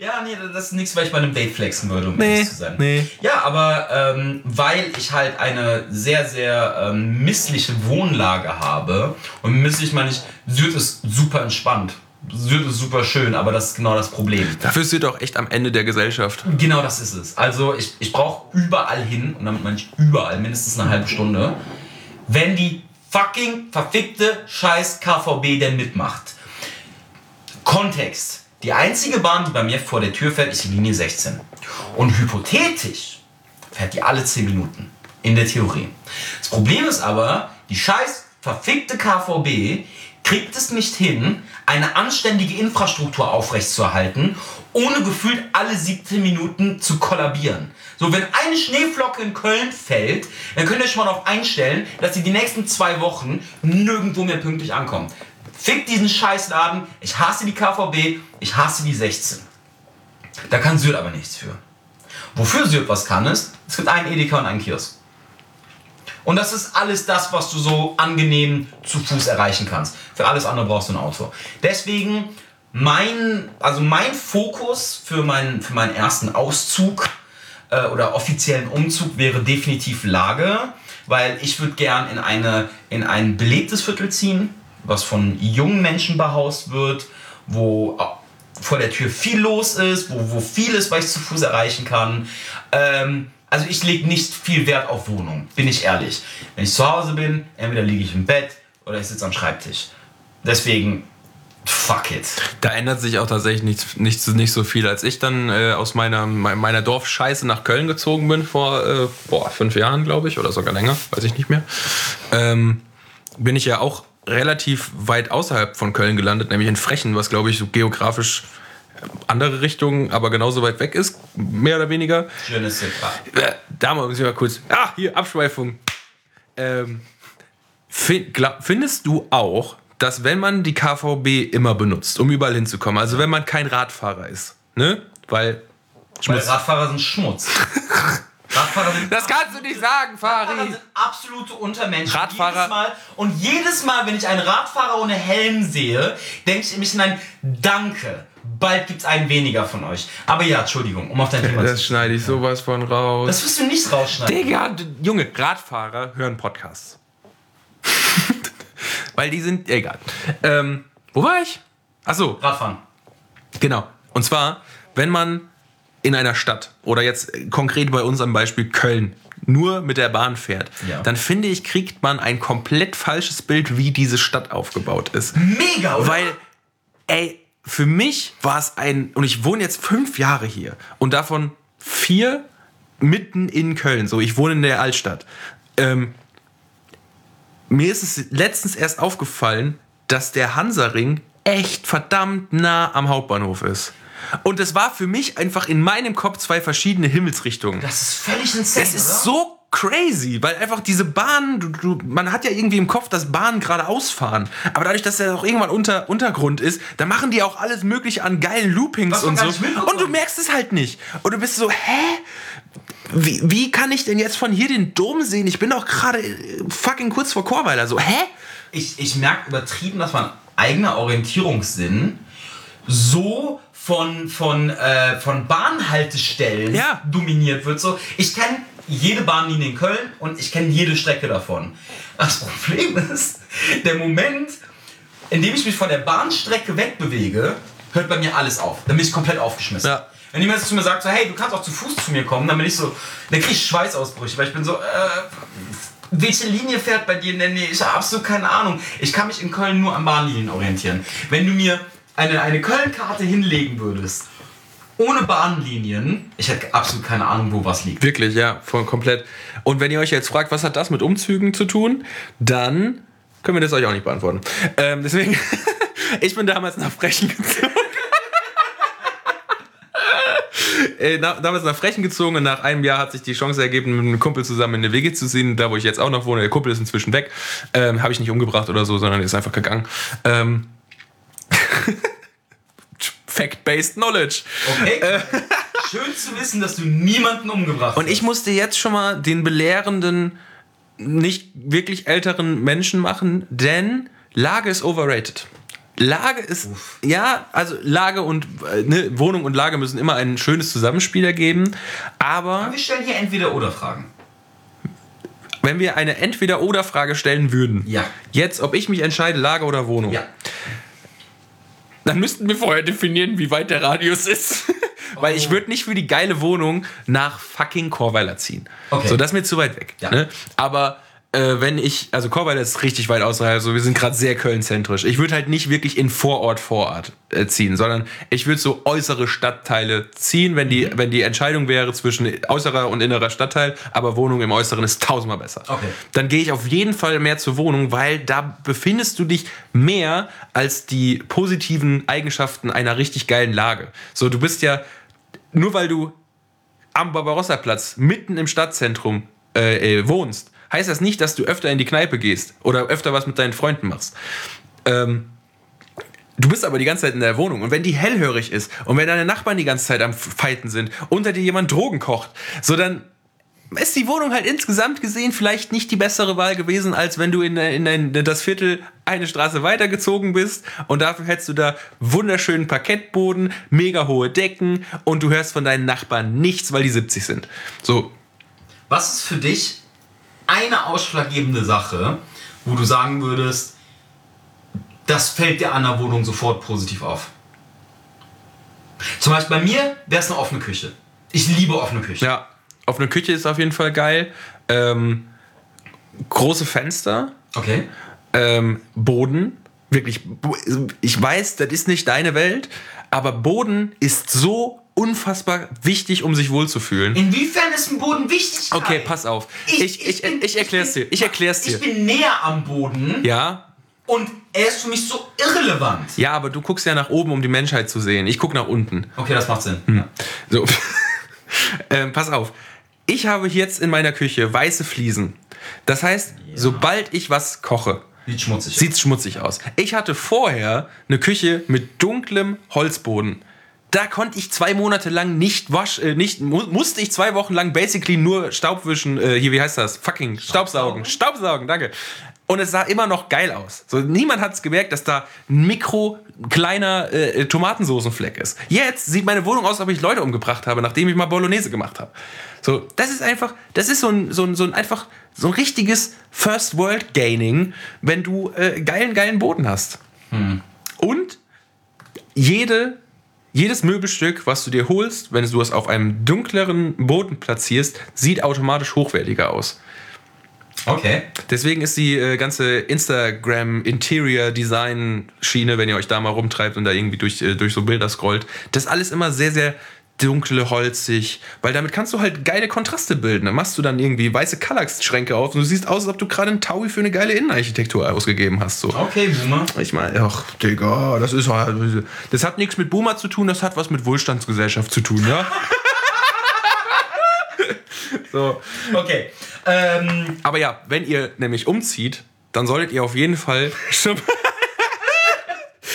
Ja, nee, das ist nichts, weil ich bei einem Date flexen würde, um Nee, ehrlich zu sein. nee. Ja, aber ähm, weil ich halt eine sehr, sehr ähm, missliche Wohnlage habe, und misslich meine ich, Sylt ist super entspannt. Sylt ist super schön, aber das ist genau das Problem. Dafür ist sie doch echt am Ende der Gesellschaft. Genau das ist es. Also ich, ich brauche überall hin, und damit meine ich überall, mindestens eine halbe Stunde, wenn die fucking verfickte scheiß KVB denn mitmacht. Kontext. Die einzige Bahn, die bei mir vor der Tür fährt, ist die Linie 16. Und hypothetisch fährt die alle 10 Minuten. In der Theorie. Das Problem ist aber, die scheiß verfickte KVB kriegt es nicht hin, eine anständige Infrastruktur aufrechtzuerhalten, ohne gefühlt alle 17 Minuten zu kollabieren. So, wenn eine Schneeflocke in Köln fällt, dann könnt ihr euch mal darauf einstellen, dass sie die nächsten zwei Wochen nirgendwo mehr pünktlich ankommt. Fick diesen Scheißladen, ich hasse die KVB, ich hasse die 16. Da kann Sylt aber nichts für. Wofür Sylt was kann ist, es gibt einen Edeka und einen Kiosk. Und das ist alles das, was du so angenehm zu Fuß erreichen kannst. Für alles andere brauchst du ein Auto. Deswegen mein, also mein Fokus für meinen, für meinen ersten Auszug äh, oder offiziellen Umzug wäre definitiv Lage, weil ich würde gern in, eine, in ein belebtes Viertel ziehen, was von jungen Menschen behaust wird, wo äh, vor der Tür viel los ist, wo, wo viel was ich zu Fuß erreichen kann. Ähm, also ich lege nicht viel Wert auf Wohnung, bin ich ehrlich. Wenn ich zu Hause bin, entweder liege ich im Bett oder ich sitze am Schreibtisch. Deswegen, fuck it. Da ändert sich auch tatsächlich nichts, nichts, nicht so viel. Als ich dann äh, aus meiner, meiner Dorfscheiße nach Köln gezogen bin, vor äh, boah, fünf Jahren, glaube ich, oder sogar länger, weiß ich nicht mehr, ähm, bin ich ja auch relativ weit außerhalb von Köln gelandet, nämlich in Frechen, was, glaube ich, so geografisch andere Richtung, aber genauso weit weg ist, mehr oder weniger. Schönes Ziffer. Äh, da muss ich mal kurz. Ah, hier, Abschweifung. Ähm, findest du auch, dass wenn man die KVB immer benutzt, um überall hinzukommen, also wenn man kein Radfahrer ist, ne? Weil. Weil Radfahrer sind Schmutz. <laughs> Radfahrer sind Das kannst du nicht sagen, Radfahrer Fari. sind absolute Untermenschen. Radfahrer- Jedes Mal, und jedes Mal, wenn ich einen Radfahrer ohne Helm sehe, denke ich mich hinein, danke. Bald gibt es einen weniger von euch. Aber ja, Entschuldigung, um auf dein Thema Das zu schneide ich sowas von raus. Das wirst du nicht rausschneiden. Digga, Junge, Radfahrer hören Podcasts. <laughs> Weil die sind. Egal. Ähm, wo war ich? Achso, Radfahren. Genau. Und zwar, wenn man in einer Stadt oder jetzt konkret bei uns am Beispiel Köln nur mit der Bahn fährt, Ja. dann finde ich, kriegt man ein komplett falsches Bild, wie diese Stadt aufgebaut ist. Mega, oder? Weil, ey, für mich war es ein, und ich wohne jetzt fünf Jahre hier und davon vier mitten in Köln. So, ich wohne in der Altstadt. Ähm, mir ist es letztens erst aufgefallen, dass der Hansaring echt verdammt nah am Hauptbahnhof ist. Und es war für mich einfach in meinem Kopf zwei verschiedene Himmelsrichtungen. das ist völlig insane, Es ist oder? so crazy, weil einfach diese Bahnen, du, du, man hat ja irgendwie im Kopf, dass Bahnen geradeaus fahren. Aber dadurch, dass er auch irgendwann unter Untergrund ist, da machen die auch alles Mögliche an geilen Loopings und so. Und du merkst es halt nicht. Und du bist so, hä? Wie, wie kann ich denn jetzt von hier den Dom sehen? Ich bin doch gerade äh, fucking kurz vor Chorweiler. So, hä? ich, ich merke übertrieben, dass mein eigener Orientierungssinn so von, von, äh, von Bahnhaltestellen Ja. dominiert wird. So, ich kenne jede Bahnlinie in Köln und ich kenne jede Strecke davon. Das Problem ist, der Moment, in dem ich mich von der Bahnstrecke wegbewege, hört bei mir alles auf. Dann bin ich komplett aufgeschmissen. Ja. Wenn jemand zu mir sagt, so, hey, du kannst auch zu Fuß zu mir kommen, dann bin ich so, dann kriege ich Schweißausbrüche, weil ich bin so, äh, welche Linie fährt bei dir? Nee, nee, ich habe absolut keine Ahnung. Ich kann mich in Köln nur an Bahnlinien orientieren. Wenn du mir eine, eine Köln-Karte hinlegen würdest, ohne Bahnlinien, ich hätte absolut keine Ahnung, wo was liegt. Wirklich, ja, voll komplett. Und wenn ihr euch jetzt fragt, was hat das mit Umzügen zu tun, dann können wir das euch auch nicht beantworten. Ähm, deswegen, <laughs> ich bin damals nach Frechen gezogen. <laughs> Äh, damals nach Frechen gezogen und nach einem Jahr hat sich die Chance ergeben, mit einem Kumpel zusammen in eine WG zu ziehen, da wo ich jetzt auch noch wohne. Der Kumpel ist inzwischen weg. Ähm, Habe ich nicht umgebracht oder so, sondern ist einfach gegangen. Ähm, <laughs> Fact-based Knowledge. Okay? <laughs> Schön zu wissen, dass du niemanden umgebracht Und ich hast. musste jetzt schon mal den belehrenden, nicht wirklich älteren Menschen machen, denn Lage ist overrated. Lage ist, ja, also Lage und äh, ne, Wohnung und Lage müssen immer ein schönes Zusammenspiel ergeben. Aber Wir stellen hier entweder oder Fragen. wenn wir eine Entweder-Oder-Frage stellen würden, Ja. jetzt, ob ich mich entscheide, Lage oder Wohnung, Ja. Dann müssten wir vorher definieren, wie weit der Radius ist. <laughs> Weil ich würde nicht für die geile Wohnung nach fucking Chorweiler ziehen. Okay. So, das ist mir zu weit weg. Ja. Ne? Aber äh, wenn ich, also Chorweiler ist richtig weit außerhalb, also wir sind gerade sehr Köln-zentrisch. Ich würde halt nicht wirklich in Vorort, Vorort äh, ziehen, sondern ich würde so äußere Stadtteile ziehen, wenn die, wenn die Entscheidung wäre zwischen äußerer und innerer Stadtteil, aber Wohnung im Äußeren ist tausendmal besser. Okay. Dann gehe ich auf jeden Fall mehr zur Wohnung, weil da befindest du dich mehr als die positiven Eigenschaften einer richtig geilen Lage. So, du bist ja, nur weil du am Barbarossa-Platz mitten im Stadtzentrum äh, äh, wohnst, heißt das nicht, dass du öfter in die Kneipe gehst oder öfter was mit deinen Freunden machst. Ähm, du bist aber die ganze Zeit in der Wohnung und wenn die hellhörig ist und wenn deine Nachbarn die ganze Zeit am Fighten sind, unter dir jemand Drogen kocht, so dann ist die Wohnung halt insgesamt gesehen vielleicht nicht die bessere Wahl gewesen, als wenn du in, in, in das Viertel eine Straße weitergezogen bist und dafür hättest du da wunderschönen Parkettboden, mega hohe Decken und du hörst von deinen Nachbarn nichts, weil die 70 sind. So, Was ist für dich eine ausschlaggebende Sache, wo du sagen würdest, das fällt dir an der Wohnung sofort positiv auf? Zum Beispiel bei mir wäre es eine offene Küche. Ich liebe offene Küche. ja, auf eine Küche ist auf jeden Fall geil. Ähm, große Fenster, Okay. ähm, Boden, wirklich, ich weiß, das ist nicht deine Welt, aber Boden ist so unfassbar wichtig, um sich wohlzufühlen. Inwiefern ist ein Boden wichtig? Okay, pass auf. Ich, ich, ich, bin- erklär's bin- dir. Ich erklär's dir. Ich bin näher am Boden Ja, und er ist für mich so irrelevant. ja, aber du guckst ja nach oben, um die Menschheit zu sehen. Ich guck nach unten. Okay, das macht Sinn. Hm. So. <laughs> ähm, pass auf. Ich habe jetzt in meiner Küche weiße Fliesen. Das heißt, sobald ich was koche, Sieht schmutzig aus. schmutzig aus. Ich hatte vorher eine Küche mit dunklem Holzboden. Da konnte ich zwei Monate lang nicht wasch, äh, nicht, mu musste ich zwei Wochen lang basically nur Staubwischen, äh, hier, wie heißt das? Fucking Staubsaugen. Staubsaugen, danke. Und es sah immer noch geil aus. So, niemand hat es gemerkt, dass da ein mikro kleiner äh, Tomatensoßenfleck ist. Jetzt sieht meine Wohnung aus, als ob ich Leute umgebracht habe, nachdem ich mal Bolognese gemacht habe. So, das ist einfach, das ist so ein, so ein, so ein einfach so ein richtiges First World Gaining, wenn du äh, geilen, geilen Boden hast. Und jede, jedes Möbelstück, was du dir holst, wenn du es auf einem dunkleren Boden platzierst, sieht automatisch hochwertiger aus. Okay. Deswegen ist die äh, ganze Instagram Interior Design Schiene, wenn ihr euch da mal rumtreibt und da irgendwie durch, äh, durch so Bilder scrollt, das alles immer sehr, sehr dunkle, holzig, weil damit kannst du halt geile Kontraste bilden. Dann machst du dann irgendwie weiße Kallax-Schränke auf und du siehst aus, als ob du gerade einen Taui für eine geile Innenarchitektur ausgegeben hast. So. Okay, Boomer. Ich meine, ach, Digga, das ist halt- Das hat nichts mit Boomer zu tun, das hat was mit Wohlstandsgesellschaft zu tun, ja? <laughs> so. Okay. Ähm, Aber ja, wenn ihr nämlich umzieht, dann solltet ihr auf jeden Fall <laughs> schon.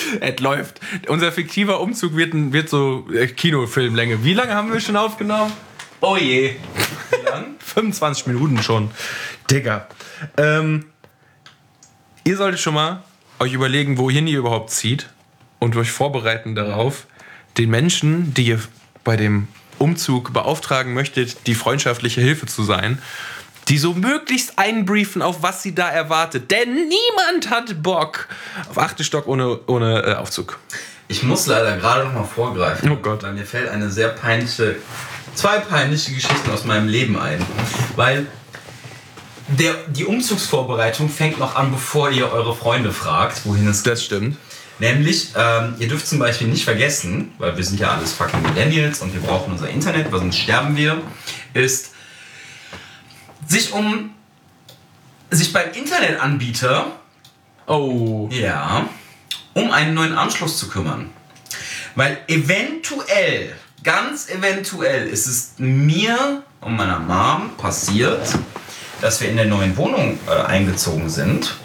<laughs> Es läuft. Unser fiktiver Umzug wird, wird so äh, Kinofilmlänge. Wie lange haben wir schon aufgenommen? oh je. Wie lang? <laughs> 25 Minuten schon. Digga. Ähm, ihr solltet schon mal euch überlegen, wohin ihr überhaupt zieht und euch vorbereiten darauf, den Menschen, die ihr bei dem Umzug beauftragen möchtet, die freundschaftliche Hilfe zu sein, die so möglichst einbriefen, auf was sie da erwartet. Denn niemand hat Bock auf achte Stock ohne, ohne äh, Aufzug. Ich muss leider gerade noch mal vorgreifen. Oh Gott. Weil mir fällt eine sehr peinliche, zwei peinliche Geschichten aus meinem Leben ein. Weil der, die Umzugsvorbereitung fängt noch an, bevor ihr eure Freunde fragt, wohin es geht. Das stimmt. Nämlich, ähm, ihr dürft zum Beispiel nicht vergessen, weil wir sind ja alles fucking Millennials und wir brauchen unser Internet, weil sonst sterben wir, ist sich um sich beim Internetanbieter Oh. ja, um einen neuen Anschluss zu kümmern. Weil eventuell, ganz eventuell ist es mir und meiner Mom passiert, dass wir in der neuen Wohnung äh, eingezogen sind.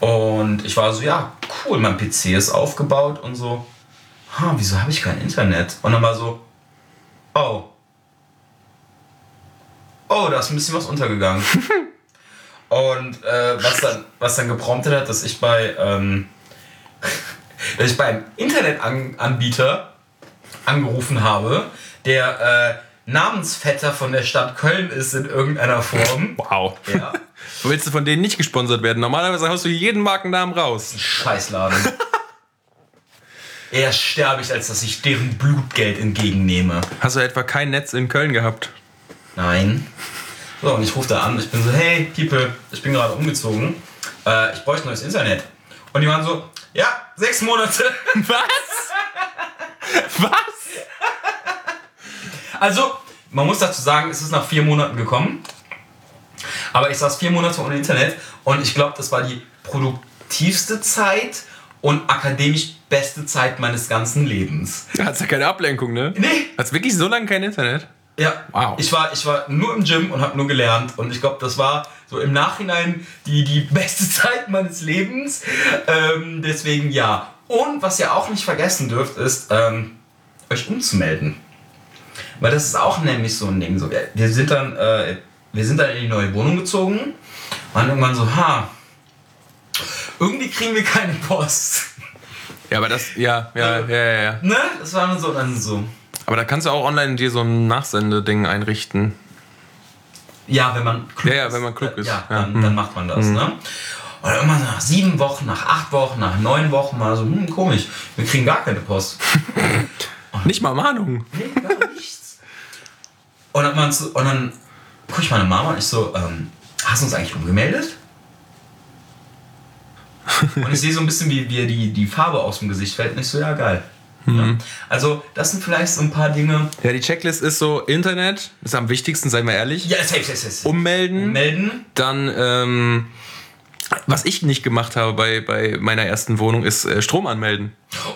Und ich war so, ja, cool, mein PC ist aufgebaut und so, ha, wieso habe ich kein Internet? Und dann war so, oh. Oh, da ist ein bisschen was untergegangen. <laughs> Und äh, was, dann, was dann gepromptet hat, dass ich bei, ähm, <laughs> dass ich beim Internetanbieter angerufen habe, der äh, Namensvetter von der Stadt Köln ist in irgendeiner Form. <laughs> Wow. Ja. Willst du von denen nicht gesponsert werden? Normalerweise haust du jeden Markennamen raus. Scheißladen. Eher sterbe ich, als dass ich deren Blutgeld entgegennehme. Hast du etwa kein Netz in Köln gehabt? Nein. So, und ich rufe da an. Ich bin so, hey, People, ich bin gerade umgezogen. Äh, ich bräuchte neues Internet. Und die waren so, ja, sechs Monate. <laughs> Was? Was? Also, man muss dazu sagen, es ist nach vier Monaten gekommen. Aber ich saß vier Monate ohne Internet und ich glaube, das war die produktivste Zeit und akademisch beste Zeit meines ganzen Lebens. Hat's ja keine Ablenkung, ne? Nee. Hat's wirklich so lange kein Internet? Ja, Wow. ich, war, ich war nur im Gym und habe nur gelernt. Und ich glaube, das war so im Nachhinein die, die <laughs> beste Zeit meines Lebens. Ähm, deswegen ja. Und was ihr auch nicht vergessen dürft, ist, ähm, euch umzumelden. Weil das ist auch nämlich so ein Ding. So, wir, sind dann, äh, wir sind dann in die neue Wohnung gezogen. Und irgendwann so, ha, irgendwie kriegen wir keine Post. Ja, aber das, ja, ja, ja, ja, ja. Ne? Das war dann so, dann so. Aber da kannst du auch online dir so ein Nachsendeding einrichten. Ja, wenn man klug Ja, ja, wenn man klug ist. Ja, Ja. dann, dann macht man das. Ne? Und irgendwann nach sieben Wochen, nach acht Wochen, nach neun Wochen mal so, hm, komisch, wir kriegen gar keine Post. <laughs> Nicht mal Mahnung. Nee, gar nichts. Und dann, man so, und dann guck ich meine Mama und ich so, ähm, hast du uns eigentlich umgemeldet? und ich sehe so ein bisschen, wie, wie die, die Farbe aus dem Gesicht fällt und ich so, ja, geil. Ja. Also, das sind vielleicht so ein paar Dinge. Ja, die Checklist ist so: Internet ist am wichtigsten, seien wir ehrlich. Ja, safe, safe, safe. Ummelden. Melden. Dann, ähm, was ich nicht gemacht habe bei, bei meiner ersten Wohnung, ist äh, Strom anmelden.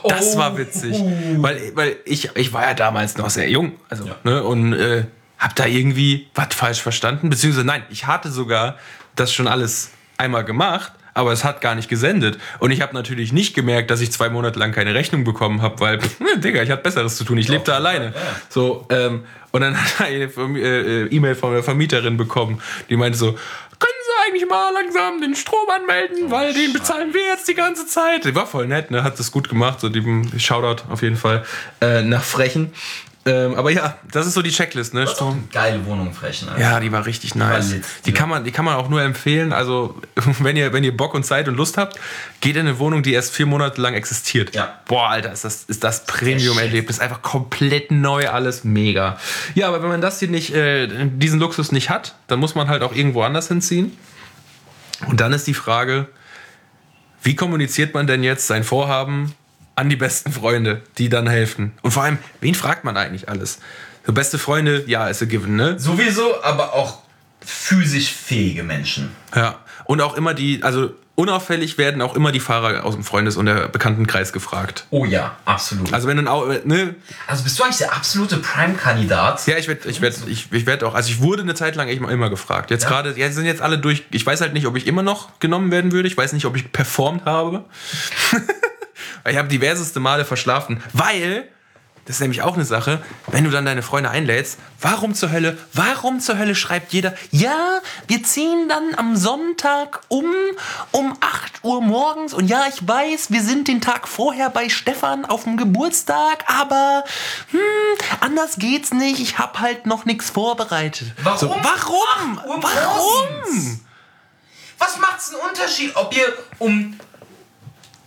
Das Oh. war witzig. Weil, weil ich, ich war ja damals noch sehr jung. Also, Ja. ne, und äh, hab da irgendwie was falsch verstanden. Beziehungsweise, nein, ich hatte sogar das schon alles einmal gemacht. Aber es hat gar nicht gesendet. Und ich habe natürlich nicht gemerkt, dass ich zwei Monate lang keine Rechnung bekommen habe, weil, pff, <laughs> Digga, ich hatte Besseres zu tun. Ich lebte alleine. So, ähm, und dann <laughs> hat er eine äh, äh, E-Mail von der Vermieterin bekommen, die meinte so, können Sie eigentlich mal langsam den Strom anmelden, weil den bezahlen wir jetzt die ganze Zeit. Die war voll nett, ne? Hat das gut gemacht. So dem Shoutout auf jeden Fall äh, nach Frechen. Ähm, aber ja, das ist so die Checklist, ne? Strom. Geile Wohnung frechen. Alter. Ja, die war richtig nice. die ja. kann man, die kann man auch nur empfehlen. Also <laughs> wenn ihr, wenn ihr Bock und Zeit und Lust habt, geht in eine Wohnung, die erst vier Monate lang existiert. Ja. Boah, Alter, ist das, ist das Premium-Erlebnis einfach komplett neu, alles mega. Ja, aber wenn man das hier nicht, äh, diesen Luxus nicht hat, dann muss man halt auch irgendwo anders hinziehen. Und dann ist die Frage, wie kommuniziert man denn jetzt sein Vorhaben an die besten Freunde, die dann helfen? Und vor allem, wen fragt man eigentlich alles? So beste Freunde, ja, ist a given, ne? Sowieso, aber auch physisch fähige Menschen. Ja. Und auch immer die, also unauffällig werden auch immer die Fahrer aus dem Freundes- und der Bekanntenkreis gefragt. Oh ja, absolut. Also wenn du ein Au- ne, Also bist du eigentlich der absolute Prime-Kandidat? ja, ich werde ich werd, ich, ich werd auch, also ich wurde eine Zeit lang immer, immer gefragt. Jetzt Ja? gerade, ja, sind jetzt alle durch, ich weiß halt nicht, ob ich immer noch genommen werden würde, ich weiß nicht, ob ich performt habe. <laughs> ich habe diverseste Male verschlafen, weil, das ist nämlich auch eine Sache, wenn du dann deine Freunde einlädst, warum zur Hölle, warum zur Hölle schreibt jeder, ja, wir ziehen dann am Sonntag um, um 8 Uhr morgens und ja, ich weiß, wir sind den Tag vorher bei Stefan auf dem Geburtstag, aber hm, anders geht's nicht, ich habe halt noch nichts vorbereitet. Warum? So, warum? Warum? Was macht's einen Unterschied, ob ihr um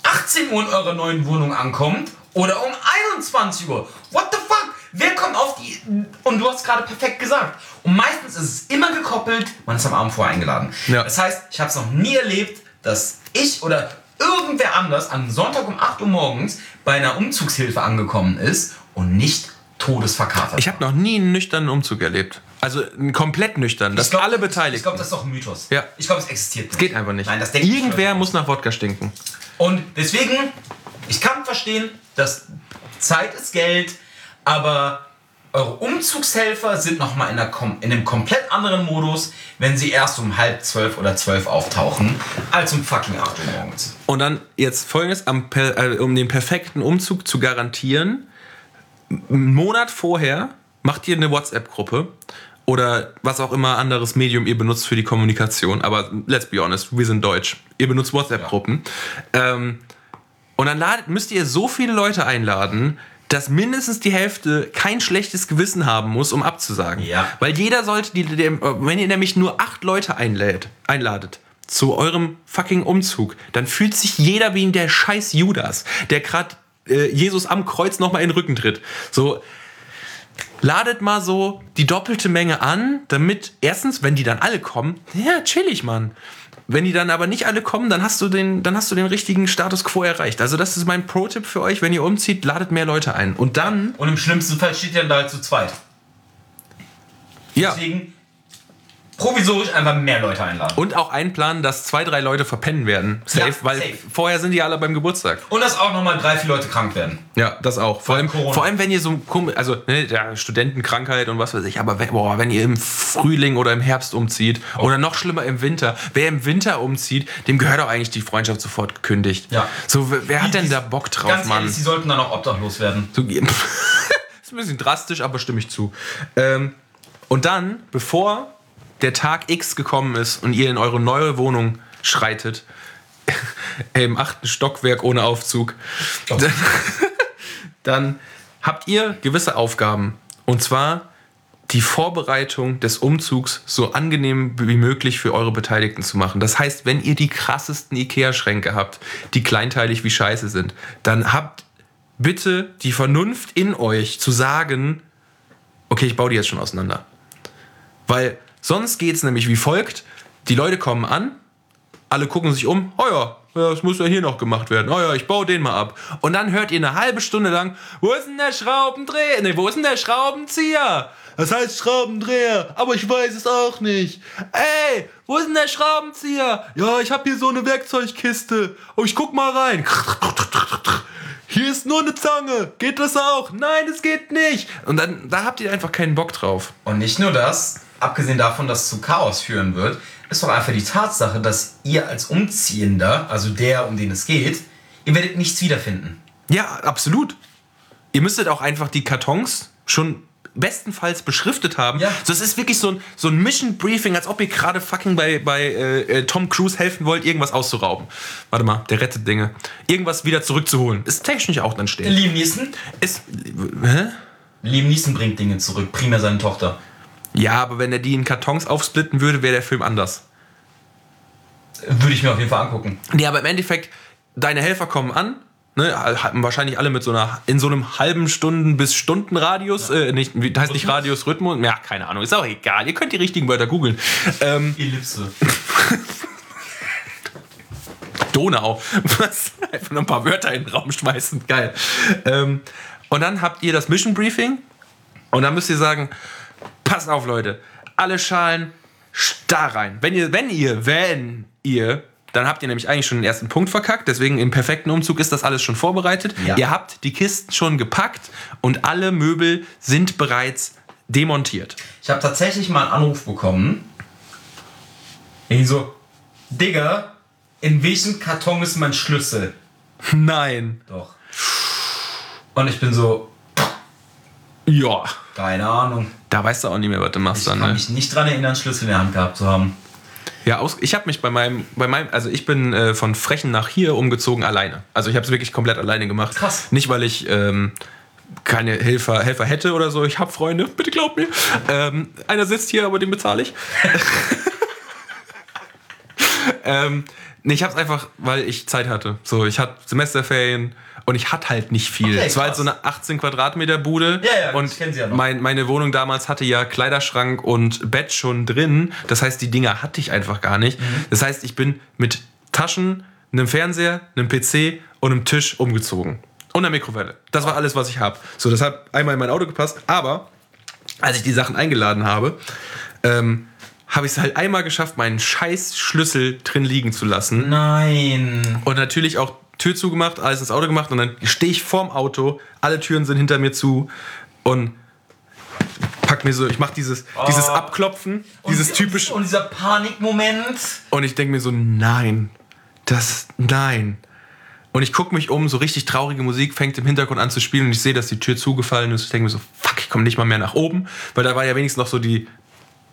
18 Uhr in eurer neuen Wohnung ankommt oder um 21 Uhr? What the fuck? Wer kommt auf die... Und du hast gerade perfekt gesagt. Und meistens ist es immer gekoppelt, man ist am Abend vorher eingeladen. Ja. Das heißt, ich habe es noch nie erlebt, dass ich oder irgendwer anders am Sonntag um 8 Uhr morgens bei einer Umzugshilfe angekommen ist und nicht todesverkatert. Ich habe noch nie einen nüchternen Umzug erlebt. Also komplett nüchtern, dass glaub- alle beteiligt. Ich glaube, das ist doch ein Mythos. Ja. Ich glaube, es existiert nicht. Geht einfach nicht. Nein, das denke ich Irgendwer muss nach Wodka stinken. Und deswegen, ich kann verstehen, dass Zeit ist Geld, aber eure Umzugshelfer sind nochmal in, in einem komplett anderen Modus, wenn sie erst um halb zwölf oder zwölf auftauchen, als um fucking acht Uhr morgens. Und dann jetzt folgendes, äh, um den perfekten Umzug zu garantieren, einen Monat vorher macht ihr eine WhatsApp-Gruppe oder was auch immer anderes Medium ihr benutzt für die Kommunikation. Aber let's be honest, wir sind deutsch. Ihr benutzt WhatsApp-Gruppen. Ähm, und dann ladet, müsst ihr so viele Leute einladen, dass mindestens die Hälfte kein schlechtes Gewissen haben muss, um abzusagen. Ja. Weil jeder sollte, die, die, wenn ihr nämlich nur acht Leute einlädt, einladet zu eurem fucking Umzug, dann fühlt sich jeder wie der scheiß Judas, der gerade äh, Jesus am Kreuz nochmal in den Rücken tritt. So, ladet mal so die doppelte Menge an, damit erstens, wenn die dann alle kommen, ja, chillig, Mann. Wenn die dann aber nicht alle kommen, dann hast du den, dann hast du den richtigen Status quo erreicht. Also das ist mein Pro-Tipp für euch, wenn ihr umzieht, ladet mehr Leute ein. Und dann, Und im schlimmsten Fall steht ihr dann da halt zu zweit. ja, Deswegen provisorisch einfach mehr Leute einladen. und auch einplanen, dass zwei, drei Leute verpennen werden. Safe, Ja, weil safe. vorher sind die alle beim Geburtstag. Und dass auch nochmal drei, vier Leute krank werden. Ja, das auch. Vor allem, Corona. vor allem wenn ihr so komisch, also ne, ja, Studentenkrankheit und was weiß ich, aber wenn, boah, wenn ihr im Frühling oder im Herbst umzieht oder noch schlimmer im Winter, wer im Winter umzieht, dem gehört auch eigentlich die Freundschaft sofort gekündigt. Ja. So, wer, wer hat denn da Bock drauf, Ganz Mann? ehrlich, sie sollten dann auch obdachlos werden. So, <laughs> ist ein bisschen drastisch, aber stimme ich zu. Ähm, und dann, bevor der Tag X gekommen ist und ihr in eure neue Wohnung schreitet, <laughs> im achten Stockwerk ohne Aufzug, dann, <laughs> dann habt ihr gewisse Aufgaben. Und zwar die Vorbereitung des Umzugs so angenehm wie möglich für eure Beteiligten zu machen. Das heißt, wenn ihr die krassesten Ikea-Schränke habt, die kleinteilig wie scheiße sind, dann habt bitte die Vernunft in euch zu sagen, okay, ich baue die jetzt schon auseinander. Weil sonst geht es nämlich wie folgt. Die Leute kommen an, alle gucken sich um, oh ja, das muss ja hier noch gemacht werden. Oh ja, ich baue den mal ab. Und dann hört ihr eine halbe Stunde lang, wo ist denn der Schraubendreher? Nee, wo ist denn der Schraubenzieher? Das heißt Schraubendreher, aber ich weiß es auch nicht. Ey, wo ist denn der Schraubenzieher? Ja, ich habe hier so eine Werkzeugkiste. Oh, ich guck mal rein. Hier ist nur eine Zange. Geht das auch? Nein, es geht nicht. Und dann, da habt ihr einfach keinen Bock drauf. Und nicht nur das, abgesehen davon, dass es zu Chaos führen wird, ist doch einfach die Tatsache, dass ihr als Umziehender, also der, um den es geht, ihr werdet nichts wiederfinden. Ja, absolut. Ihr müsstet auch einfach die Kartons schon bestenfalls beschriftet haben. Ja. Das ist wirklich so ein, so ein Mission Briefing, als ob ihr gerade fucking bei, bei äh, äh, Tom Cruise helfen wollt, irgendwas auszurauben. Warte mal, der rettet Dinge. Irgendwas wieder zurückzuholen. Ist technisch auch dann stehen. Liam Neeson? Ist, hä? Liam Neeson bringt Dinge zurück, primär seine Tochter. Ja, aber wenn er die in Kartons aufsplitten würde, wäre der Film anders. Würde ich mir auf jeden Fall angucken. Nee, aber im Endeffekt, deine Helfer kommen an, ne, wahrscheinlich alle mit so einer, in so einem halben Stunden bis Stunden Radius, äh, nicht, heißt nicht Radius, Rhythmus, ja, keine Ahnung, ist auch egal, ihr könnt die richtigen Wörter googeln. Ähm, Ellipse. <laughs> Donau, was, einfach noch ein paar Wörter in den Raum schmeißen, geil. Ähm, und dann habt ihr das Mission Briefing und dann müsst ihr sagen, passt auf Leute, alle Schalen starr rein. Wenn ihr, wenn ihr, wenn ihr dann habt ihr nämlich eigentlich schon den ersten Punkt verkackt. Deswegen im perfekten Umzug ist das alles schon vorbereitet. Ja. Ihr habt die Kisten schon gepackt und alle Möbel sind bereits demontiert. Ich habe tatsächlich mal einen Anruf bekommen. Ich so, Digga, in welchem Karton ist mein Schlüssel? Nein. Doch. Und ich bin so, Ja. Keine Ahnung. Da weißt du auch nicht mehr, was du machst Ich dann. kann Ne? mich nicht dran erinnern, Schlüssel in der Hand gehabt zu haben. Ja, aus, ich habe mich bei meinem, bei meinem, also ich bin äh, von Frechen nach hier umgezogen alleine. Also ich habe es wirklich komplett alleine gemacht. Krass. Nicht, weil ich ähm, keine Helfer, Helfer hätte oder so. Ich habe Freunde, bitte glaubt mir. Ähm, einer sitzt hier, aber den bezahle ich. <laughs> <laughs> ähm, nee, ich habe es einfach, weil ich Zeit hatte. So, ich hatte Semesterferien und ich hatte halt nicht viel. Okay, es war halt so eine 18 Quadratmeter Bude. Ja, ja, und ich kenn sie ja noch. mein, meine Wohnung damals hatte ja Kleiderschrank und Bett schon drin. Das heißt, die Dinger hatte ich einfach gar nicht. Mhm. Das heißt, ich bin mit Taschen, einem Fernseher, einem PC und einem Tisch umgezogen. Und einer Mikrowelle. Das war alles, was ich habe. So, das hat einmal in mein Auto gepasst. Aber als ich die Sachen eingeladen habe, ähm, habe ich es halt einmal geschafft, meinen scheiß Schlüssel drin liegen zu lassen. Nein. Und natürlich auch Tür zugemacht, alles ins Auto gemacht und dann stehe ich vorm Auto, alle Türen sind hinter mir zu und pack mir so, ich mache dieses, dieses Abklopfen, dieses und, typisch Und dieser Panikmoment. und ich denke mir so, nein, das, nein. Und ich gucke mich um, so richtig traurige Musik fängt im Hintergrund an zu spielen und ich sehe, dass die Tür zugefallen ist. Ich denke mir so, fuck, ich komme nicht mal mehr nach oben, weil da war ja wenigstens noch so die,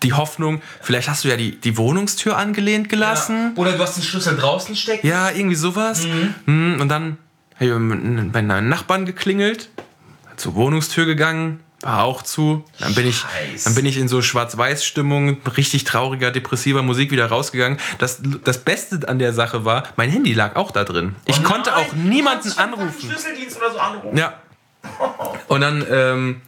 die Hoffnung, vielleicht hast du ja die, die Wohnungstür angelehnt gelassen. Oder du hast den Schlüssel draußen stecken. Ja, irgendwie sowas. Mhm. Und dann habe ich bei meinen Nachbarn geklingelt, zur Wohnungstür gegangen, war auch zu. Dann bin ich, Scheiße. dann bin ich in so Schwarz-Weiß-Stimmung, richtig trauriger, depressiver Musik wieder rausgegangen. Das, das Beste an der Sache war, mein Handy lag auch da drin. Ich Oh konnte auch niemanden anrufen. Schlüsseldienst oder so anrufen. Ja. Und dann, ähm,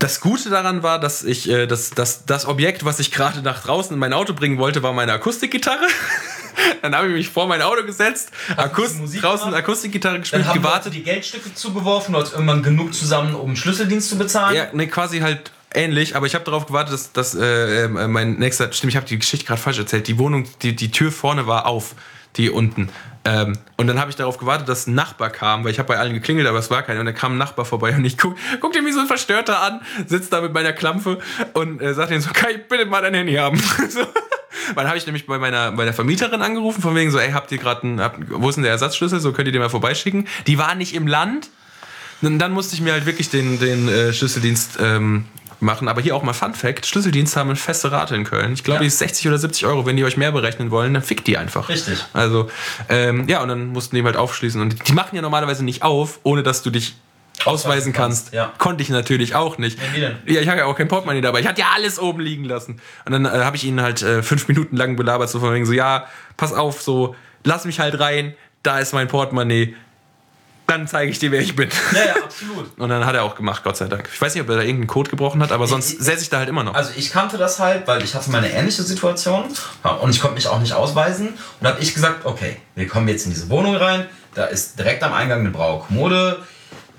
das Gute daran war, dass ich, äh, das, das, das Objekt, was ich gerade nach draußen in mein Auto bringen wollte, war meine Akustikgitarre. <laughs> dann habe ich mich vor mein Auto gesetzt, Akust draußen gemacht? Akustikgitarre Dann gespielt, haben wir gewartet. die Geldstücke zugeworfen, du hast irgendwann genug zusammen, um Schlüsseldienst zu bezahlen. Ja, ne, quasi halt ähnlich, aber ich habe darauf gewartet, dass, dass äh, äh, mein nächster, stimmt, ich habe die Geschichte gerade falsch erzählt, die Wohnung, die, die Tür vorne war auf, die unten. Ähm, und dann habe ich darauf gewartet, dass ein Nachbar kam, weil ich habe bei allen geklingelt, aber es war keiner. Und dann kam ein Nachbar vorbei und ich guck, guck den wie so ein Verstörter an, sitzt da mit meiner Klampfe und äh, sagt ihm so, kann ich bitte mal dein Handy haben? <laughs> so. Dann habe ich nämlich bei meiner, bei der Vermieterin angerufen, von wegen so, ey, habt ihr gerade einen, habt, wo ist denn der Ersatzschlüssel? So könnt ihr den mal vorbeischicken. Die war nicht im Land. dann, dann musste ich mir halt wirklich den, den äh, Schlüsseldienst ähm, machen. Aber hier auch mal Fun Fact: Schlüsseldienst haben eine feste Rate in Köln. Ich glaube, Ja. die ist 60 oder 70 Euro. Wenn die euch mehr berechnen wollen, dann fickt die einfach. Richtig. Also, ähm, ja, und dann mussten die halt aufschließen. Und die machen ja normalerweise nicht auf, ohne dass du dich ausweisen kannst. ja. Konnte ich natürlich auch nicht. Denn? Ja, ich habe ja auch kein Portemonnaie dabei. Ich hatte ja alles oben liegen lassen. Und dann äh, habe ich ihn halt äh, fünf Minuten lang belabert, so von wegen so, ja, pass auf, so, lass mich halt rein, da ist mein Portemonnaie. Dann zeige ich dir, wer ich bin. Ja, ja, absolut. <laughs> Und dann hat er auch gemacht, Gott sei Dank. Ich weiß nicht, ob er da irgendeinen Code gebrochen hat, aber sonst säße ich da halt immer noch. Also ich kannte das halt, weil ich hatte mal eine ähnliche Situation und ich konnte mich auch nicht ausweisen. Und da habe ich gesagt, okay, wir kommen jetzt in diese Wohnung rein. Da ist direkt am Eingang eine braue Kommode,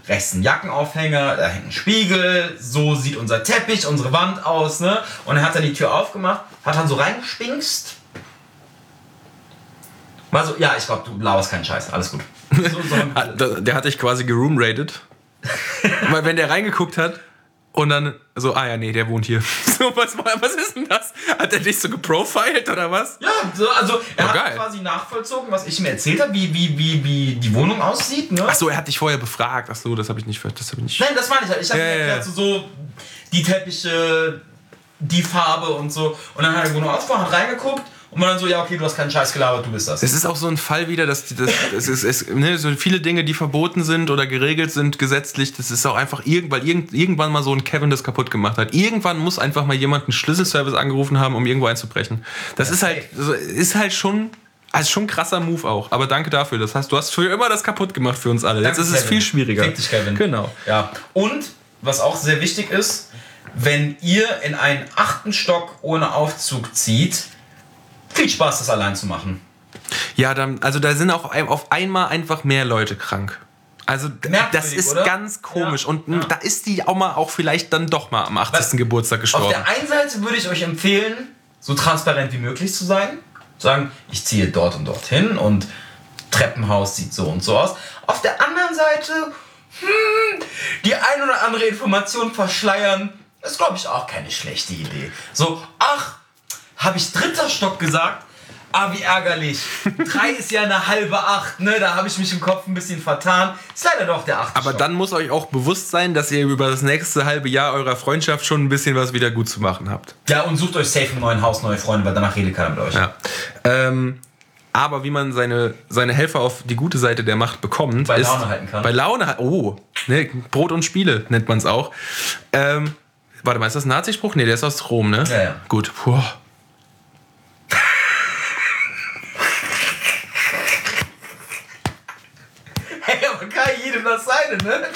rechts ein Jackenaufhänger, da hängt ein Spiegel, so sieht unser Teppich, unsere Wand aus. Ne? Und er hat dann die Tür aufgemacht, hat dann so reingespinkst. War so, ja, ich glaube, du laberst keinen Scheiß, alles gut. So, Der hat dich quasi geroomrated. Weil wenn der reingeguckt hat und dann so, ah ja, nee, der wohnt hier. <laughs> So, was, war- was ist denn das? Hat er dich so geprofiled oder was? Ja, so, also er Oh, hat geil. quasi nachvollzogen, was ich mir erzählt habe, wie, wie, wie, wie die Wohnung aussieht. Ne? Ach so, er hat dich vorher befragt. Ach so, das habe ich nicht. Das hab ich nicht. Nein, das meine ich halt. Ich habe Ja, mir ja, erklärt, ja. so, so die Teppiche, die Farbe und so. Und dann hat er die Wohnung aufgebaut, hat reingeguckt und man dann so, ja, okay, du hast keinen Scheiß gelabert, du bist das. Es ist auch so ein Fall wieder, dass die- das, es ist, es, ne, so viele Dinge, die verboten sind oder geregelt sind gesetzlich, das ist auch einfach irgend, weil irgend, irgendwann mal so ein Kevin das kaputt gemacht hat. Irgendwann muss einfach mal jemand einen Schlüsselservice angerufen haben, um irgendwo einzubrechen. Das ist halt, ist halt schon, also schon ein krasser Move auch. Aber danke dafür. Das heißt, du hast für immer das kaputt gemacht für uns alle. Jetzt Danke, ist es Kevin. viel schwieriger. Fick dich, Kevin. Genau. Ja. Und was auch sehr wichtig ist, wenn ihr in einen achten Stock ohne Aufzug zieht, viel Spaß, das allein zu machen. Ja, dann, also da sind auch auf einmal einfach mehr Leute krank. Also Merkwürdig, das ist oder? ganz komisch. Ja, Und ja. da ist die auch mal auch vielleicht dann doch mal am 80. Was- Geburtstag Auf gestorben. der einen Seite würde ich euch empfehlen, so transparent wie möglich zu sein. Sagen, ich ziehe dort und dorthin und Treppenhaus sieht so und so aus. Auf der anderen Seite, hm, die ein oder andere Information verschleiern, ist, glaube ich, auch keine schlechte Idee. So, ach, habe ich dritter Stock gesagt? Ah, wie ärgerlich. Drei ist ja eine halbe Acht, ne? Da habe ich mich im Kopf ein bisschen vertan. Ist leider doch der achte Aber Stock. dann muss euch auch bewusst sein, dass ihr über das nächste halbe Jahr eurer Freundschaft schon ein bisschen was wieder gut zu machen habt. Ja, und sucht euch safe im neuen Haus neue Freunde, weil danach redet keiner mit euch. Ja. Ähm, aber wie man seine, seine Helfer auf die gute Seite der Macht bekommt, Bei Laune halten kann. Bei Laune halten. Oh, ne, Brot und Spiele nennt man es auch. Ähm, warte mal, ist das ein Nazispruch? Ne, der ist aus Rom, ne? Ja, ja. Gut. Puh. Hey, aber kann jedem das seine, ne? <laughs>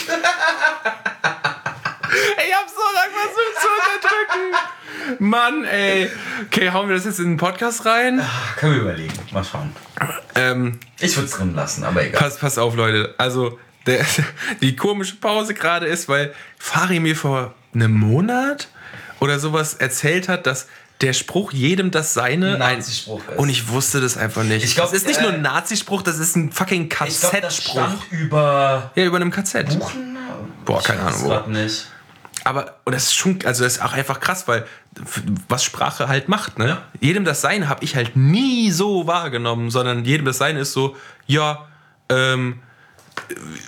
Ich hab so lange versucht zu unterdrücken. Mann, ey. Okay, hauen wir das jetzt in den Podcast rein? Können wir überlegen. Mal schauen. Ähm, Ich würde es drin lassen, aber egal. Pass, pass auf, Leute. Also, der, <laughs> die komische Pause gerade ist, weil Fari mir vor einem Monat oder sowas erzählt hat, dass der Spruch jedem das seine Ein Nazispruch ist. Und ich wusste das einfach nicht. Ich glaub, das ist nicht äh, nur ein Nazispruch, das ist ein fucking Ich KZ-Spruch. über Ja, über einem KZ. Buchen. Boah, keine ich Ahnung, wo. grad nicht. Aber und das ist schon, also das ist auch einfach krass, weil was Sprache halt macht, ne? Jedem das Seine habe ich halt nie so wahrgenommen, sondern jedem das Seine ist so, ja, ähm,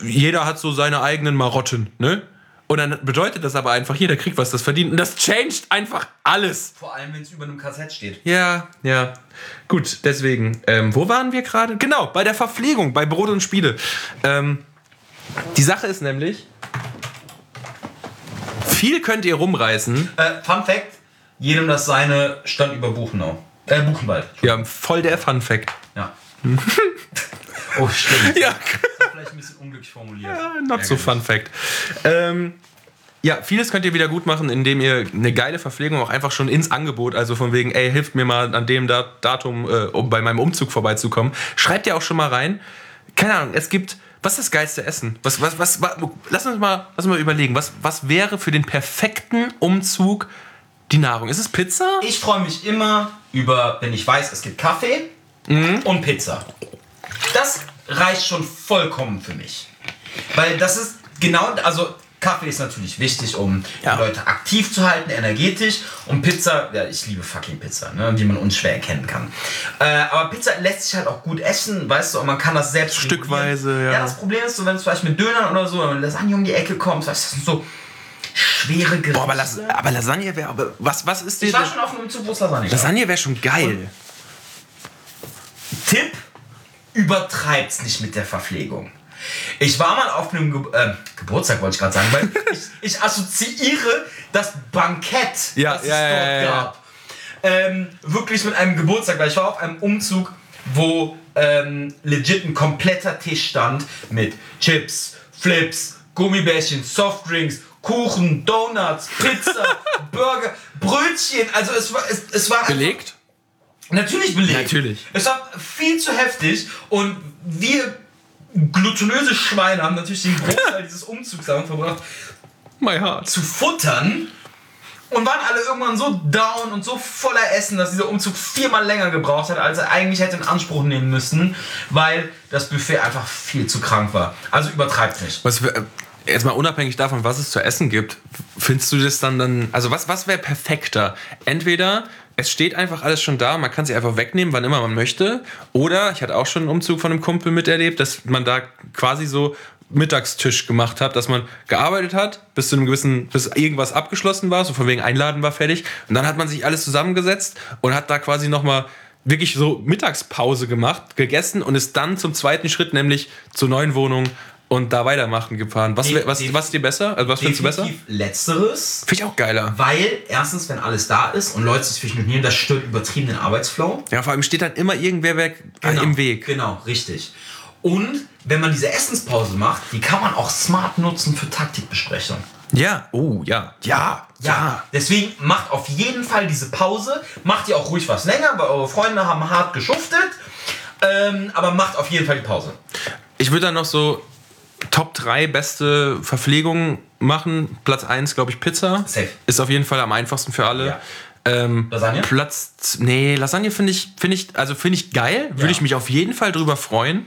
jeder hat so seine eigenen Marotten, ne? Und dann bedeutet das aber einfach, jeder kriegt was das verdient. Und das changed einfach alles. Vor allem, wenn es über einem Kassett steht. Ja, ja. Gut, deswegen. Ähm, wo waren wir gerade? Genau, bei der Verpflegung, bei Brot und Spiele. Ähm, die Sache ist nämlich, viel könnt ihr rumreißen. Äh, Fun Fact: jedem das seine stand über Buchenau. Äh, Buchenwald. Ja, voll der Fun Fact. Ja. <laughs> oh, stimmt. Ja, Vielleicht ein bisschen unglücklich formuliert. not so Fun Fact. Ähm, ja, vieles könnt ihr wieder gut machen, indem ihr eine geile Verpflegung auch einfach schon ins Angebot, also von wegen, ey, hilft mir mal an dem Dat- Datum, äh, um bei meinem Umzug vorbeizukommen. Schreibt ihr auch schon mal rein. Keine Ahnung, es gibt, was ist das geilste Essen? Was, was, was, was lass uns mal, lass uns mal überlegen, was, was wäre für den perfekten Umzug die Nahrung? Ist es Pizza? Ich freue mich immer über, wenn ich weiß, es gibt Kaffee und Pizza. Das reicht schon vollkommen für mich. Weil das ist genau, also Kaffee ist natürlich wichtig, um Ja. Leute aktiv zu halten, energetisch. Und Pizza, ja, ich liebe fucking Pizza, ne, die man unschwer erkennen kann. Äh, aber Pizza lässt sich halt auch gut essen, weißt du, und man kann das selbst Stückweise, regulieren. ja. Ja, das Problem ist so, wenn zum Beispiel mit Dönern oder so, wenn Lasagne um die Ecke kommt, weißt du, das sind so schwere Gerichte. Boah, aber, Las aber Lasagne wäre. aber Was, was ist dir. ich war schon auf einem Umzug, wo es Lasagne. Lasagne wäre schon geil. Tipp, übertreibt's nicht mit der Verpflegung. Ich war mal auf einem Ge äh, Geburtstag, wollte ich gerade sagen, weil <laughs> ich, ich assoziiere das Bankett, Ja, das es ja, dort ja, ja, ja. gab, Ähm, wirklich mit einem Geburtstag, weil ich war auf einem Umzug, wo ähm, legit ein kompletter Tisch stand mit Chips, Flips, Gummibärchen, Softdrinks, Kuchen, Donuts, Pizza, <laughs> Burger, Brötchen. Also es war, es, es war Belegt? Natürlich belegt. Natürlich. Es war viel zu heftig und wir glutenöse Schweine haben natürlich den Großteil <laughs> dieses Umzugs damit verbracht, My heart. zu futtern und waren alle irgendwann so down und so voller Essen, dass dieser Umzug viermal länger gebraucht hat, als er eigentlich hätte in Anspruch nehmen müssen, weil das Buffet einfach viel zu krank war. Also übertreibt nicht. Was wär, jetzt mal unabhängig davon, was es zu essen gibt, findest du das dann dann. Also, was, was wäre perfekter? Entweder es steht einfach alles schon da, man kann sie einfach wegnehmen, wann immer man möchte. Oder ich hatte auch schon einen Umzug von einem Kumpel miterlebt, dass man da quasi so Mittagstisch gemacht hat, dass man gearbeitet hat, bis zu einem gewissen, bis irgendwas abgeschlossen war, so von wegen Einladen war fertig. Und dann hat man sich alles zusammengesetzt und hat da quasi nochmal wirklich so Mittagspause gemacht, gegessen und ist dann zum zweiten Schritt, nämlich zur neuen Wohnung und da weitermachen gefahren. Was, wär- was, was ist dir besser? Also was findest du besser? Letzteres, Finde ich auch geiler. weil erstens, wenn alles da ist und Leute sich mitnehmen, das stört übertrieben den Arbeitsflow. Ja, vor allem steht dann immer irgendwer weg äh, Genau, im Weg. Genau, richtig. Und wenn man diese Essenspause macht, die kann man auch smart nutzen für Taktikbesprechungen. Ja, oh ja. Ja, Ja, deswegen macht auf jeden Fall diese Pause. Macht ihr auch ruhig was länger, weil eure Freunde haben hart geschuftet. Ähm, aber macht auf jeden Fall die Pause. Ich würde dann noch so Top 3 beste Verpflegung machen. Platz 1, glaube ich, Pizza. Safe. Ist auf jeden Fall am einfachsten für alle. Ja. Ähm, Lasagne? Platz. Nee, Lasagne finde ich, finde ich, also finde ich geil. Würde Ja. ich mich auf jeden Fall drüber freuen.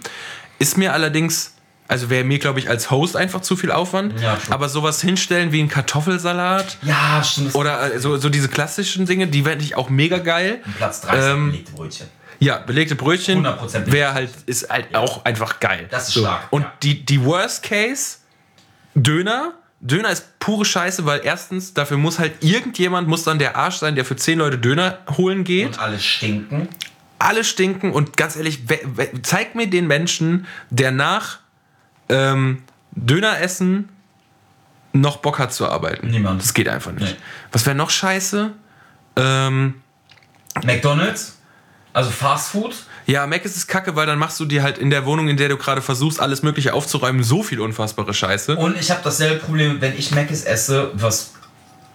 Ist mir allerdings. Also wäre mir, glaube ich, als Host einfach zu viel Aufwand. Ja. Aber sowas hinstellen wie ein Kartoffelsalat Ja, stimmt. oder äh, so, so diese klassischen Dinge, die fände ich auch mega geil. Platz 3 Ähm, Brötchen. Ja, belegte Brötchen 100% wäre halt, ist halt auch einfach geil. Das ist stark, Und ja. die, die Worst Case, Döner. Döner ist pure Scheiße, weil erstens, dafür muss halt irgendjemand, muss dann der Arsch sein, der für 10 Leute Döner holen geht. Und alle stinken. Alle stinken und ganz ehrlich, zeig mir den Menschen, der nach ähm, Döner essen noch Bock hat zu arbeiten. Niemand. Das geht einfach nicht. Nee. Was wäre noch scheiße? Ähm, McDonalds, also Fast Food. Ja, Mac ist es kacke, weil dann machst du dir halt in der Wohnung, in der du gerade versuchst, alles Mögliche aufzuräumen, so viel unfassbare Scheiße. Und ich habe dasselbe Problem, wenn ich Mc's esse, was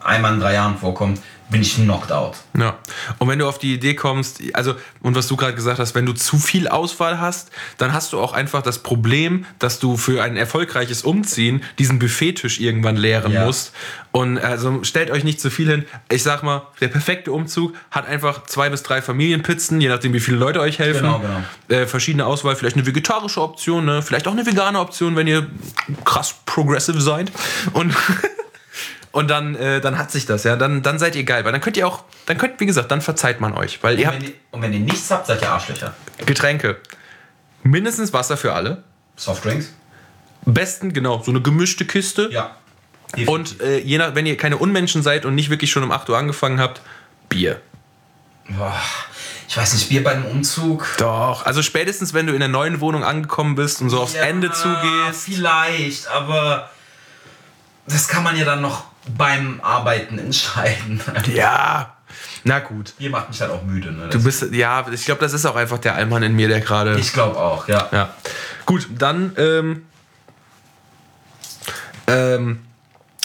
einmal in drei Jahren vorkommt, bin ich knocked out. Ja. Und wenn du auf die Idee kommst, also, und was du gerade gesagt hast, wenn du zu viel Auswahl hast, dann hast du auch einfach das Problem, dass du für ein erfolgreiches Umziehen diesen Buffettisch irgendwann leeren Ja. musst. Und also stellt euch nicht zu viel hin. Ich sag mal, der perfekte Umzug hat einfach zwei bis drei Familienpizzen, je nachdem, wie viele Leute euch helfen. Genau, genau. Äh, verschiedene Auswahl, vielleicht eine vegetarische Option, ne? vielleicht auch eine vegane Option, wenn ihr krass progressive seid. Und <laughs> Und dann, äh, dann hat sich das, ja. Dann, dann seid ihr geil. Weil dann könnt ihr auch, dann könnt, wie gesagt, dann verzeiht man euch. Weil ihr Und habt wenn, ihr, und wenn ihr nichts habt, seid ihr Arschlöcher. Getränke. Mindestens Wasser für alle. Softdrinks? Besten, genau, so eine gemischte Kiste. Ja. Und äh, je nach, wenn ihr keine Unmenschen seid und nicht wirklich schon um 8 Uhr angefangen habt, Bier. Boah, ich weiß nicht, Bier bei einem Umzug. Doch. Also spätestens, wenn du in der neuen Wohnung angekommen bist und so aufs Ja, Ende zugehst. Vielleicht, aber das kann man ja dann noch beim Arbeiten entscheiden. <laughs> Ja. Na gut. Bier macht mich halt auch müde. Ne? Du bist, ja, ich glaube, das ist auch einfach der Allmann in mir, der gerade. ich glaube auch, ja. Ja. Gut, dann, ähm, ähm,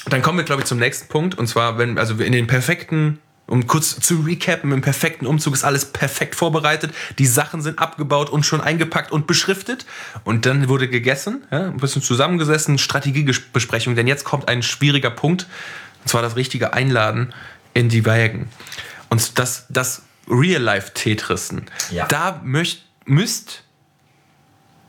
dann kommen wir, glaube ich, zum nächsten Punkt. Und zwar, wenn, also in den perfekten, um kurz zu recappen, im perfekten Umzug ist alles perfekt vorbereitet. Die Sachen sind abgebaut und schon eingepackt und beschriftet. Und dann wurde gegessen, ja, ein bisschen zusammengesessen, Strategiebesprechung. Denn jetzt kommt ein schwieriger Punkt. Und zwar das richtige Einladen in die Wägen. Und das, das Real-Life-Tetristen. Ja. Da möcht, müsst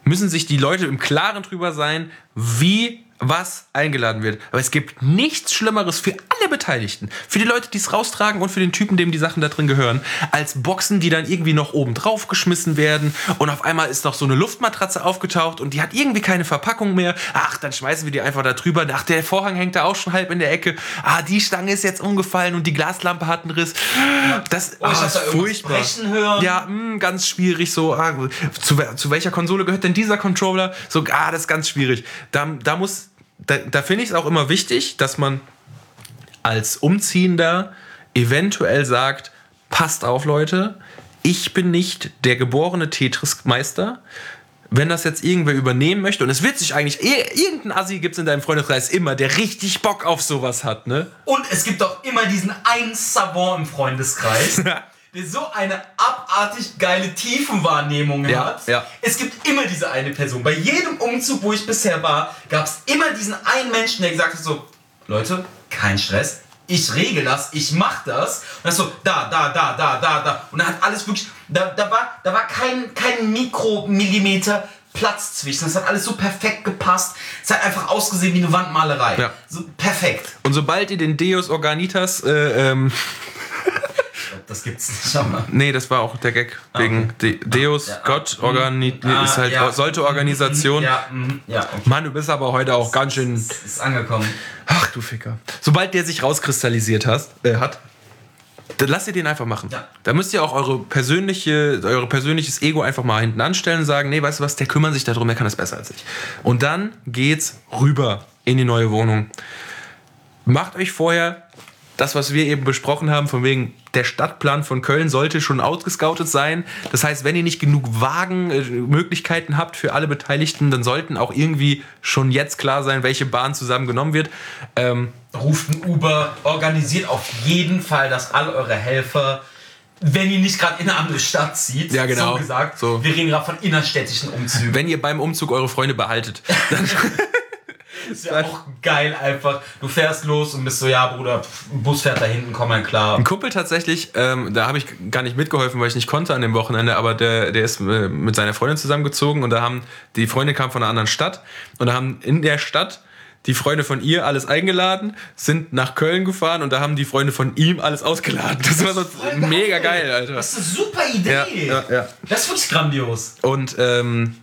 müssen sich die Leute im Klaren drüber sein, wie was eingeladen wird. Aber es gibt nichts Schlimmeres für alle Beteiligten. Für die Leute, die es raustragen und für den Typen, dem die Sachen da drin gehören, als Boxen, die dann irgendwie noch oben drauf geschmissen werden und auf einmal ist noch so eine Luftmatratze aufgetaucht und die hat irgendwie keine Verpackung mehr. Ach, dann schmeißen wir die einfach da drüber. Ach, der Vorhang hängt da auch schon halb in der Ecke. Ah, die Stange ist jetzt umgefallen und die Glaslampe hat einen Riss. Das Oh, ah, ist furchtbar. Ja, mh, ganz schwierig so. Ah, zu, zu welcher Konsole gehört denn dieser Controller? So, ah, das ist ganz schwierig. Da, da muss, da, da finde ich es auch immer wichtig, dass man als Umziehender eventuell sagt, passt auf, Leute, ich bin nicht der geborene Tetris-Meister. Wenn das jetzt irgendwer übernehmen möchte, und es wird sich eigentlich, ir- irgendein Assi gibt es in deinem Freundeskreis immer, der richtig Bock auf sowas hat, ne? Und es gibt doch immer diesen einen Savant im Freundeskreis, <laughs> der so eine abartig geile Tiefenwahrnehmung Ja, hat. ja. Es gibt immer diese eine Person. Bei jedem Umzug, wo ich bisher war, gab es immer diesen einen Menschen, der gesagt hat so, Leute, kein Stress. Ich regel das, ich mach das. Und das so, da, da, da, da, da, da. Und dann hat alles wirklich, da, da war, da war kein, kein Mikromillimeter Platz zwischen. Das hat alles so perfekt gepasst. Es hat einfach ausgesehen wie eine Wandmalerei. Ja. So perfekt. Und sobald ihr den Deus Organitas, äh, ähm, Das gibt's nicht, aber. Nee, das war auch der Gag. Wegen De Deus, ja, Gott, ah, organi ah, ist halt, ja. sollte Organisation. Ja, mhm, ja, okay. Mann, du bist aber heute auch ganz schön. Ist angekommen. Ach du Ficker. Sobald der sich rauskristallisiert hast, äh, hat, dann lasst ihr den einfach machen. Ja. Da müsst ihr auch eure persönliche, eure persönliches Ego einfach mal hinten anstellen und sagen, nee, weißt du was, der kümmert sich darum, der kann das besser als ich. Und dann geht's rüber in die neue Wohnung. Macht euch vorher das, was wir eben besprochen haben, von wegen der Stadtplan von Köln sollte schon ausgescoutet sein. Das heißt, wenn ihr nicht genug Wagenmöglichkeiten habt für alle Beteiligten, dann sollten auch irgendwie schon jetzt klar sein, welche Bahn zusammen genommen wird. Ähm, Ruft ein Uber, organisiert auf jeden Fall, dass alle eure Helfer, wenn ihr nicht gerade in eine andere Stadt zieht, Ja, genau. so gesagt, So. wir reden gerade von innerstädtischen Umzügen. wenn ihr beim Umzug eure Freunde behaltet, dann <laughs> ist ja auch geil einfach. Du fährst los und bist so, ja Bruder, ein Bus fährt da hinten, komm mal klar. Ein Kumpel tatsächlich, ähm, da habe ich gar nicht mitgeholfen, weil ich nicht konnte an dem Wochenende, aber der, der ist äh, mit seiner Freundin zusammengezogen und da haben, die Freundin kam von einer anderen Stadt und da haben in der Stadt die Freunde von ihr alles eingeladen, sind nach Köln gefahren und da haben die Freunde von ihm alles ausgeladen. Das war so Voll mega geil, Alter. Das ist eine super Idee. Ja, ja, ja. Das ist wirklich grandios. Und ähm,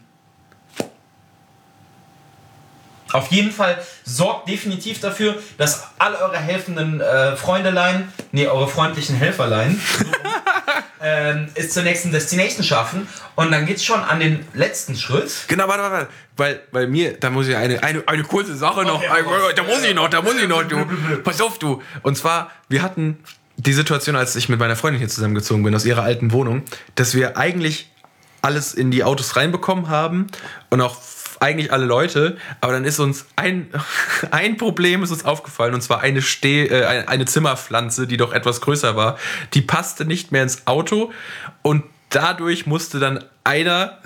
Auf jeden Fall sorgt definitiv dafür, dass alle eure helfenden äh, Freundelein, nee, eure freundlichen Helferlein, <laughs> ähm, es zur nächsten Destination schaffen. Und dann geht's schon an den letzten Schritt. Genau, warte, warte, warte. Weil, weil mir, da muss ich eine, eine, eine kurze Sache noch, Okay, okay. da muss ich noch, da muss ich noch, du. Pass auf, du. Und zwar, wir hatten die Situation, als ich mit meiner Freundin hier zusammengezogen bin, aus ihrer alten Wohnung, dass wir eigentlich alles in die Autos reinbekommen haben und auch eigentlich alle Leute, aber dann ist uns ein, <laughs> ein Problem ist uns aufgefallen und zwar eine, Steh, äh, eine- eine Zimmerpflanze, die doch etwas größer war, die passte nicht mehr ins Auto und dadurch musste dann einer,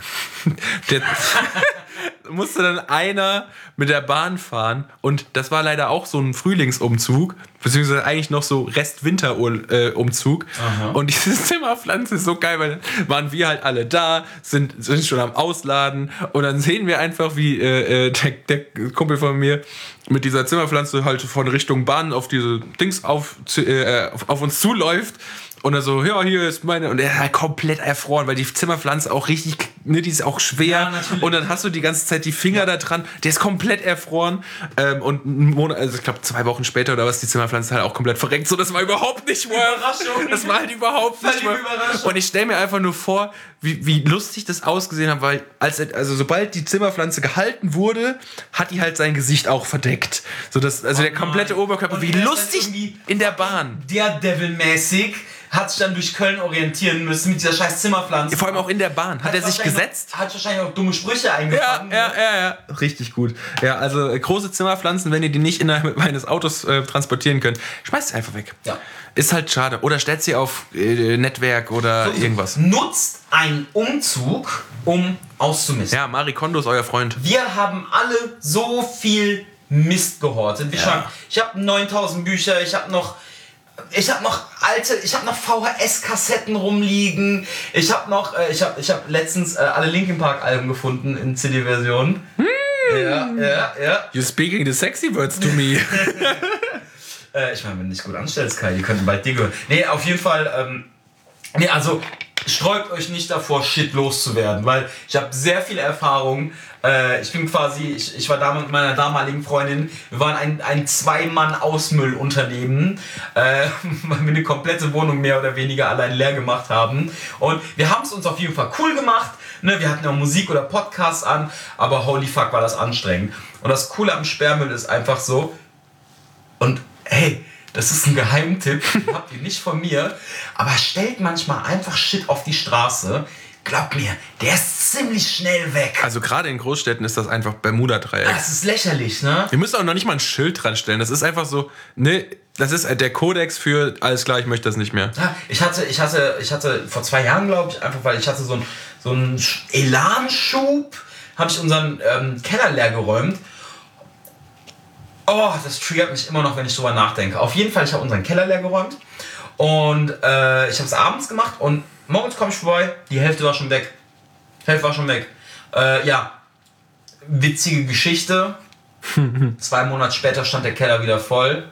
<laughs> der, musste dann einer mit der Bahn fahren und das war leider auch so ein Frühlingsumzug, beziehungsweise eigentlich noch so Rest-Winter-Umzug. Und diese <laughs> Zimmerpflanze ist so geil, weil dann waren wir halt alle da, sind, sind schon am Ausladen und dann sehen wir einfach, wie äh, äh, der, der Kumpel von mir mit dieser Zimmerpflanze halt von Richtung Bahn auf diese Dings auf, äh, auf, auf uns zuläuft. Und er so, ja, hier ist meine. Und er ist halt komplett erfroren, weil die Zimmerpflanze auch richtig, ne, die ist auch schwer. Ja, und dann hast du die ganze Zeit die Finger da dran. Der ist komplett erfroren. Ähm, und einen Monat, also ich glaube zwei Wochen später oder was, die Zimmerpflanze halt auch komplett verreckt. So, das war überhaupt nicht worth. Überraschung. Das war halt überhaupt nicht. Überraschung. Und ich stelle mir einfach nur vor, wie, wie lustig das ausgesehen hat, weil als, also sobald die Zimmerpflanze gehalten wurde, hat die halt sein Gesicht auch verdeckt. So dass, also der komplette Oberkörper, Und wie lustig in der Bahn. Daredevil-mäßig hat sich dann durch Köln orientieren müssen mit dieser scheiß Zimmerpflanze. Vor allem auch in der Bahn. Hat, er sich gesetzt? Noch, hat wahrscheinlich auch dumme Sprüche Ja, eingefangen. ja, ja, ja. Richtig gut. Ja, also äh, große Zimmerpflanzen, wenn ihr die nicht innerhalb meines Autos äh, transportieren könnt, schmeißt sie einfach weg. Ja. Ist halt schade. Oder stellt sie auf äh, Netzwerk oder irgendwas. Nutzt einen Umzug, um auszumisten. Ja, Marie Kondo ist euer Freund. Wir haben alle so viel Mist gehortet. Wie schon, ich habe 9000 Bücher, ich habe noch ich habe noch alte, ich habe noch VHS-Kassetten rumliegen. Ich habe noch, äh, ich habe ich hab letztens äh, alle Linkin Park Alben gefunden in CD-Version. Ja, ja, ja. You speaking the sexy words to me. <laughs> Äh, ich meine, wenn du dich gut anstellst, Kai, die könnten bald dir gehören. Nee, auf jeden Fall, ähm, nee, also sträubt euch nicht davor, Shit loszuwerden, weil ich habe sehr viel Erfahrung. Äh, ich bin quasi, ich, ich war da mit meiner damaligen Freundin, wir waren ein, ein Zwei-Mann-Ausmüllunternehmen, äh, <laughs> weil wir eine komplette Wohnung mehr oder weniger allein leer gemacht haben. Und wir haben es uns auf jeden Fall cool gemacht. Ne, wir hatten ja Musik oder Podcasts an, aber holy fuck war das anstrengend. Und das Coole am Sperrmüll ist einfach so, und hey, das ist ein Geheimtipp, <laughs> habt ihr nicht von mir, aber stellt manchmal einfach Shit auf die Straße. Glaubt mir, der ist ziemlich schnell weg. Also gerade in Großstädten ist das einfach Bermuda-Dreieck. Das ist lächerlich, ne? Wir müssen auch noch nicht mal ein Schild dran stellen. Das ist einfach so, ne, das ist der Kodex für alles klar, ich möchte das nicht mehr. Ja, ich hatte, ich hatte, ich hatte vor zwei Jahren, glaube ich, einfach weil ich hatte so einen so einen Elanschub, habe ich unseren ähm, Keller leer geräumt. Oh, das triggert mich immer noch, wenn ich drüber nachdenke. Auf jeden Fall, ich habe unseren Keller leer geräumt und äh, ich habe es abends gemacht und morgens komme ich vorbei, die Hälfte war schon weg. Die Hälfte war schon weg. Äh, ja, witzige Geschichte. <laughs> Zwei Monate später stand der Keller wieder voll.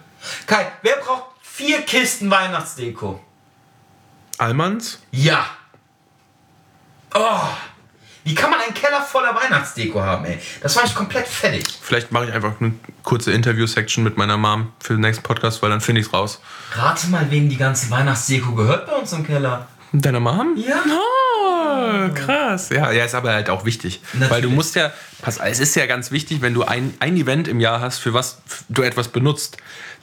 Kai, wer braucht vier Kisten Weihnachtsdeko? Allmanns? Ja. Oh. Wie kann man einen Keller voller Weihnachtsdeko haben, ey? Das war ich komplett fertig. Vielleicht mache ich einfach eine kurze Interview-Section mit meiner Mom für den nächsten Podcast, weil dann finde ich es raus. Rate mal, wem die ganze Weihnachtsdeko gehört bei uns im Keller. Deiner Mom? Ja. Oh, krass. Ja, ja, ist aber halt auch wichtig. Natürlich. Weil du musst ja, pass, es ist ja ganz wichtig, wenn du ein, ein Event im Jahr hast, für was du etwas benutzt,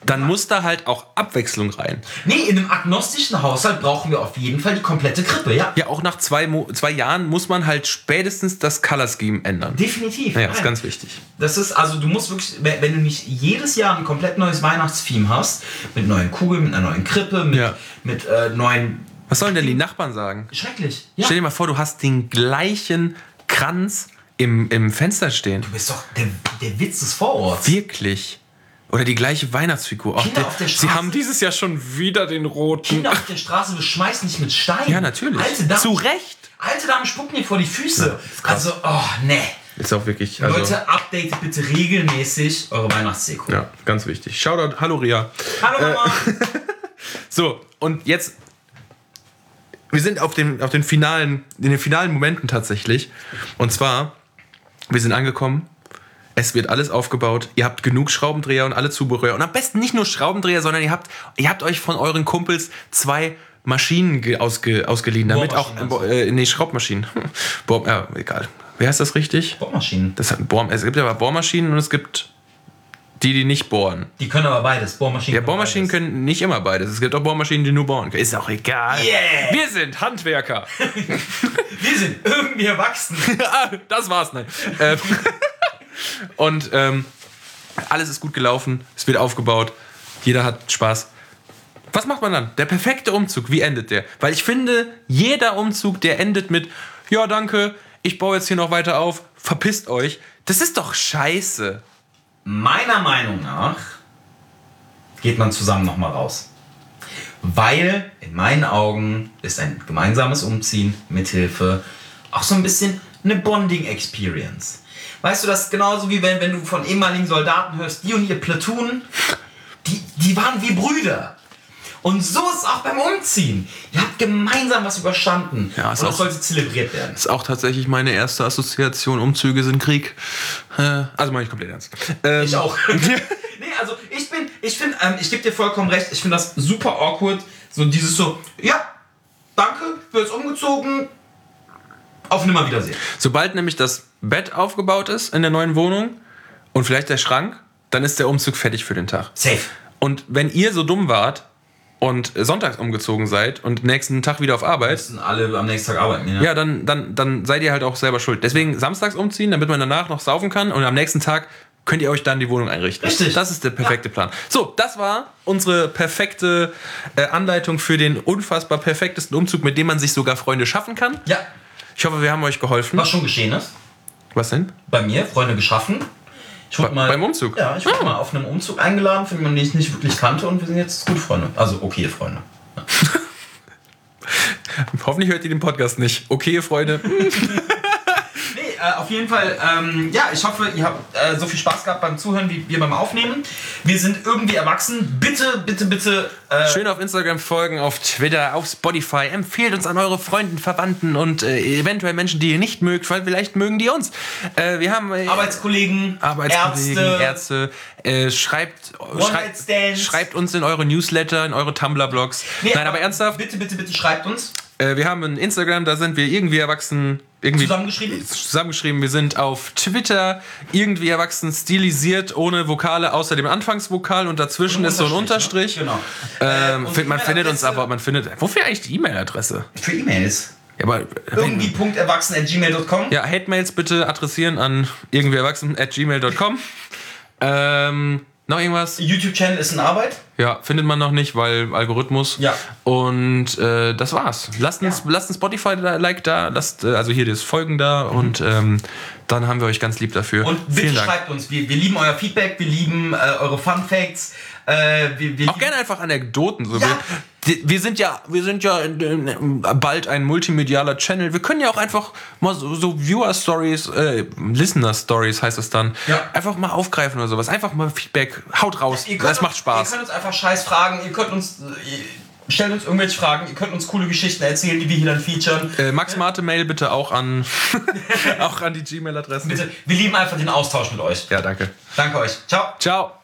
dann muss da halt auch Abwechslung rein. Nee, in einem agnostischen Haushalt brauchen wir auf jeden Fall die komplette Krippe, ja? Ja, auch nach zwei, Mo zwei Jahren muss man halt spätestens das Color Scheme ändern. Definitiv. Ja, ist Nein. ganz wichtig. Das ist, also du musst wirklich, wenn wenn du nicht jedes Jahr ein komplett neues Weihnachtstheme hast, mit neuen Kugeln, mit einer neuen Krippe, mit, Ja. mit äh, neuen. Was sollen denn die Nachbarn sagen? Schrecklich. Ja. Stell dir mal vor, du hast den gleichen Kranz im, im Fenster stehen. Du bist doch der, der Witz des Vororts. Wirklich. Oder die gleiche Weihnachtsfigur. Ach, Kinder der- auf der Sie Straße. haben dieses Jahr schon wieder den roten. Kinder auf der Straße beschmeißen dich mit Steinen. Ja, natürlich. Alte Damen, Zu Recht. Alte Damen spucken dir vor die Füße. krass. also, oh, ne. Ist auch wirklich. Also, Leute, updatet bitte regelmäßig eure Weihnachtsdeko. Ja, ganz wichtig. Shoutout, hallo Ria. Hallo Mama. <laughs> So, und jetzt. Wir sind auf, dem, auf den finalen, in den finalen Momenten tatsächlich. Und zwar, wir sind angekommen. Es wird alles aufgebaut. Ihr habt genug Schraubendreher und alle Zubehör. Und am besten nicht nur Schraubendreher, sondern ihr habt, ihr habt euch von euren Kumpels zwei Maschinen ge- ausge, ausgeliehen. Damit auch. Äh, nee, Schraubmaschinen. <laughs> Bohr, ja, egal. Wer heißt das richtig? Bohrmaschinen. Das Bohr, es gibt ja Bohrmaschinen und es gibt die, die nicht bohren. Die können aber beides. Bohrmaschinen. Ja, können Bohrmaschinen beides. können nicht immer beides. Es gibt auch Bohrmaschinen, die nur bohren können. Ist auch egal. Yeah. Wir sind Handwerker. <laughs> Wir sind <laughs> irgendwie erwachsen. Ah, das war's, nein. Und ähm, alles ist gut gelaufen. Es wird aufgebaut. Jeder hat Spaß. Was macht man dann? Der perfekte Umzug. Wie endet der? Weil ich finde, jeder Umzug, der endet mit, ja, danke, ich baue jetzt hier noch weiter auf, verpisst euch. Das ist doch scheiße. Meiner Meinung nach geht man zusammen nochmal raus. Weil in meinen Augen ist ein gemeinsames Umziehen mithilfe auch so ein bisschen eine Bonding-Experience. Weißt du, das ist genauso wie wenn, wenn du von ehemaligen Soldaten hörst, die und ihr Platoon, die, die waren wie Brüder. Und so ist es auch beim Umziehen. Ihr habt gemeinsam was überstanden. Ja, ist und das auch- sollte zelebriert werden. ist auch tatsächlich meine erste Assoziation. Umzüge sind Krieg. Äh, also meine ich komplett ernst. Ähm, Ich auch. <laughs> <laughs> nee, also ich bin, ich finde, ähm, ich gebe dir vollkommen recht, ich finde das super awkward. So dieses so, ja, danke, wird jetzt umgezogen, auf Nimmerwiedersehen. Sobald nämlich das Bett aufgebaut ist in der neuen Wohnung und vielleicht der Schrank, dann ist der Umzug fertig für den Tag. Safe. Und wenn ihr so dumm wart und sonntags umgezogen seid und nächsten Tag wieder auf Arbeit, Müssen alle am nächsten Tag arbeiten. Ja. ja, dann, dann, dann seid ihr halt auch selber schuld. Deswegen samstags umziehen, damit man danach noch saufen kann und am nächsten Tag könnt ihr euch dann die Wohnung einrichten. Richtig. Das ist der perfekte Plan. So, das war unsere perfekte äh, Anleitung für den unfassbar perfektesten Umzug, mit dem man sich sogar Freunde schaffen kann. ja, Ich hoffe, wir haben euch geholfen. was schon geschehen ist. Was denn? Bei mir, Freunde geschaffen. Ich wurde mal, beim Umzug? Ah. Ja, ich wurde mal auf einem Umzug eingeladen, von jemandem, den ich nicht wirklich kannte und wir sind jetzt gute Freunde. Also okay Freunde. <laughs> Hoffentlich hört ihr den Podcast nicht. Okay, Freunde. <laughs> Äh, auf jeden Fall, ähm, ja, ich hoffe, ihr habt äh, so viel Spaß gehabt beim Zuhören wie wir beim Aufnehmen. Wir sind irgendwie erwachsen. Bitte, bitte, bitte. Äh, Schön auf Instagram folgen, auf Twitter, auf Spotify. Empfehlt uns an eure Freunden, Verwandten und äh, eventuell Menschen, die ihr nicht mögt, weil vielleicht mögen die uns. Äh, wir haben Arbeitskollegen, Arbeitskollegen, Ärzte, Ärzte. Schreibt, schreibt, schreibt uns in eure Newsletter, in eure Tumblr-Blogs. Nee, Nein, aber ernsthaft, Bitte, bitte, bitte schreibt uns. wir haben ein Instagram, da sind wir irgendwie erwachsen. Irgendwie Zusammengeschrieben? Zusammengeschrieben. Wir sind auf Twitter irgendwie erwachsen stilisiert, ohne Vokale, außer dem Anfangsvokal und dazwischen ist so ein Unterstrich. Genau. Ähm, Äh, und find- man findet uns aber, man findet. Wofür eigentlich die E-Mail-Adresse? Für E-Mails. Ja, aber Irgendwie .erwachsen.gmail.com. ja, Hate-Mails bitte adressieren an irgendwiererwachsen at gmail.com. ähm, noch irgendwas? YouTube-Channel ist in Arbeit. Ja, findet man noch nicht, weil Algorithmus. Ja. Und äh, das war's. Lasst uns, lasst ein Spotify-Like da, lasst äh, also hier das Folgen da und ähm, dann haben wir euch ganz lieb dafür. Und bitte Vielen Dank. schreibt uns. Wir, wir lieben euer Feedback, wir lieben äh, eure Fun Facts. Äh, wir, wir Auch gerne einfach Anekdoten. So. Ja. Wir, wir sind ja, wir sind ja äh, bald ein multimedialer Channel. Wir können ja auch einfach mal so, so Viewer-Stories, äh, Listener-Stories heißt es dann, Ja. einfach mal aufgreifen oder sowas. Einfach mal Feedback, haut raus. Könnt Das macht Spaß. Ihr könnt uns einfach Scheiß fragen, ihr könnt uns. Ihr stellt uns irgendwelche Fragen, ihr könnt uns coole Geschichten erzählen, die wir hier dann featuren. Äh, Max Mate Mail bitte auch an <laughs> auch an die Gmail-Adressen. Bitte, wir lieben einfach den Austausch mit euch. Ja, danke. Danke euch. Ciao. Ciao.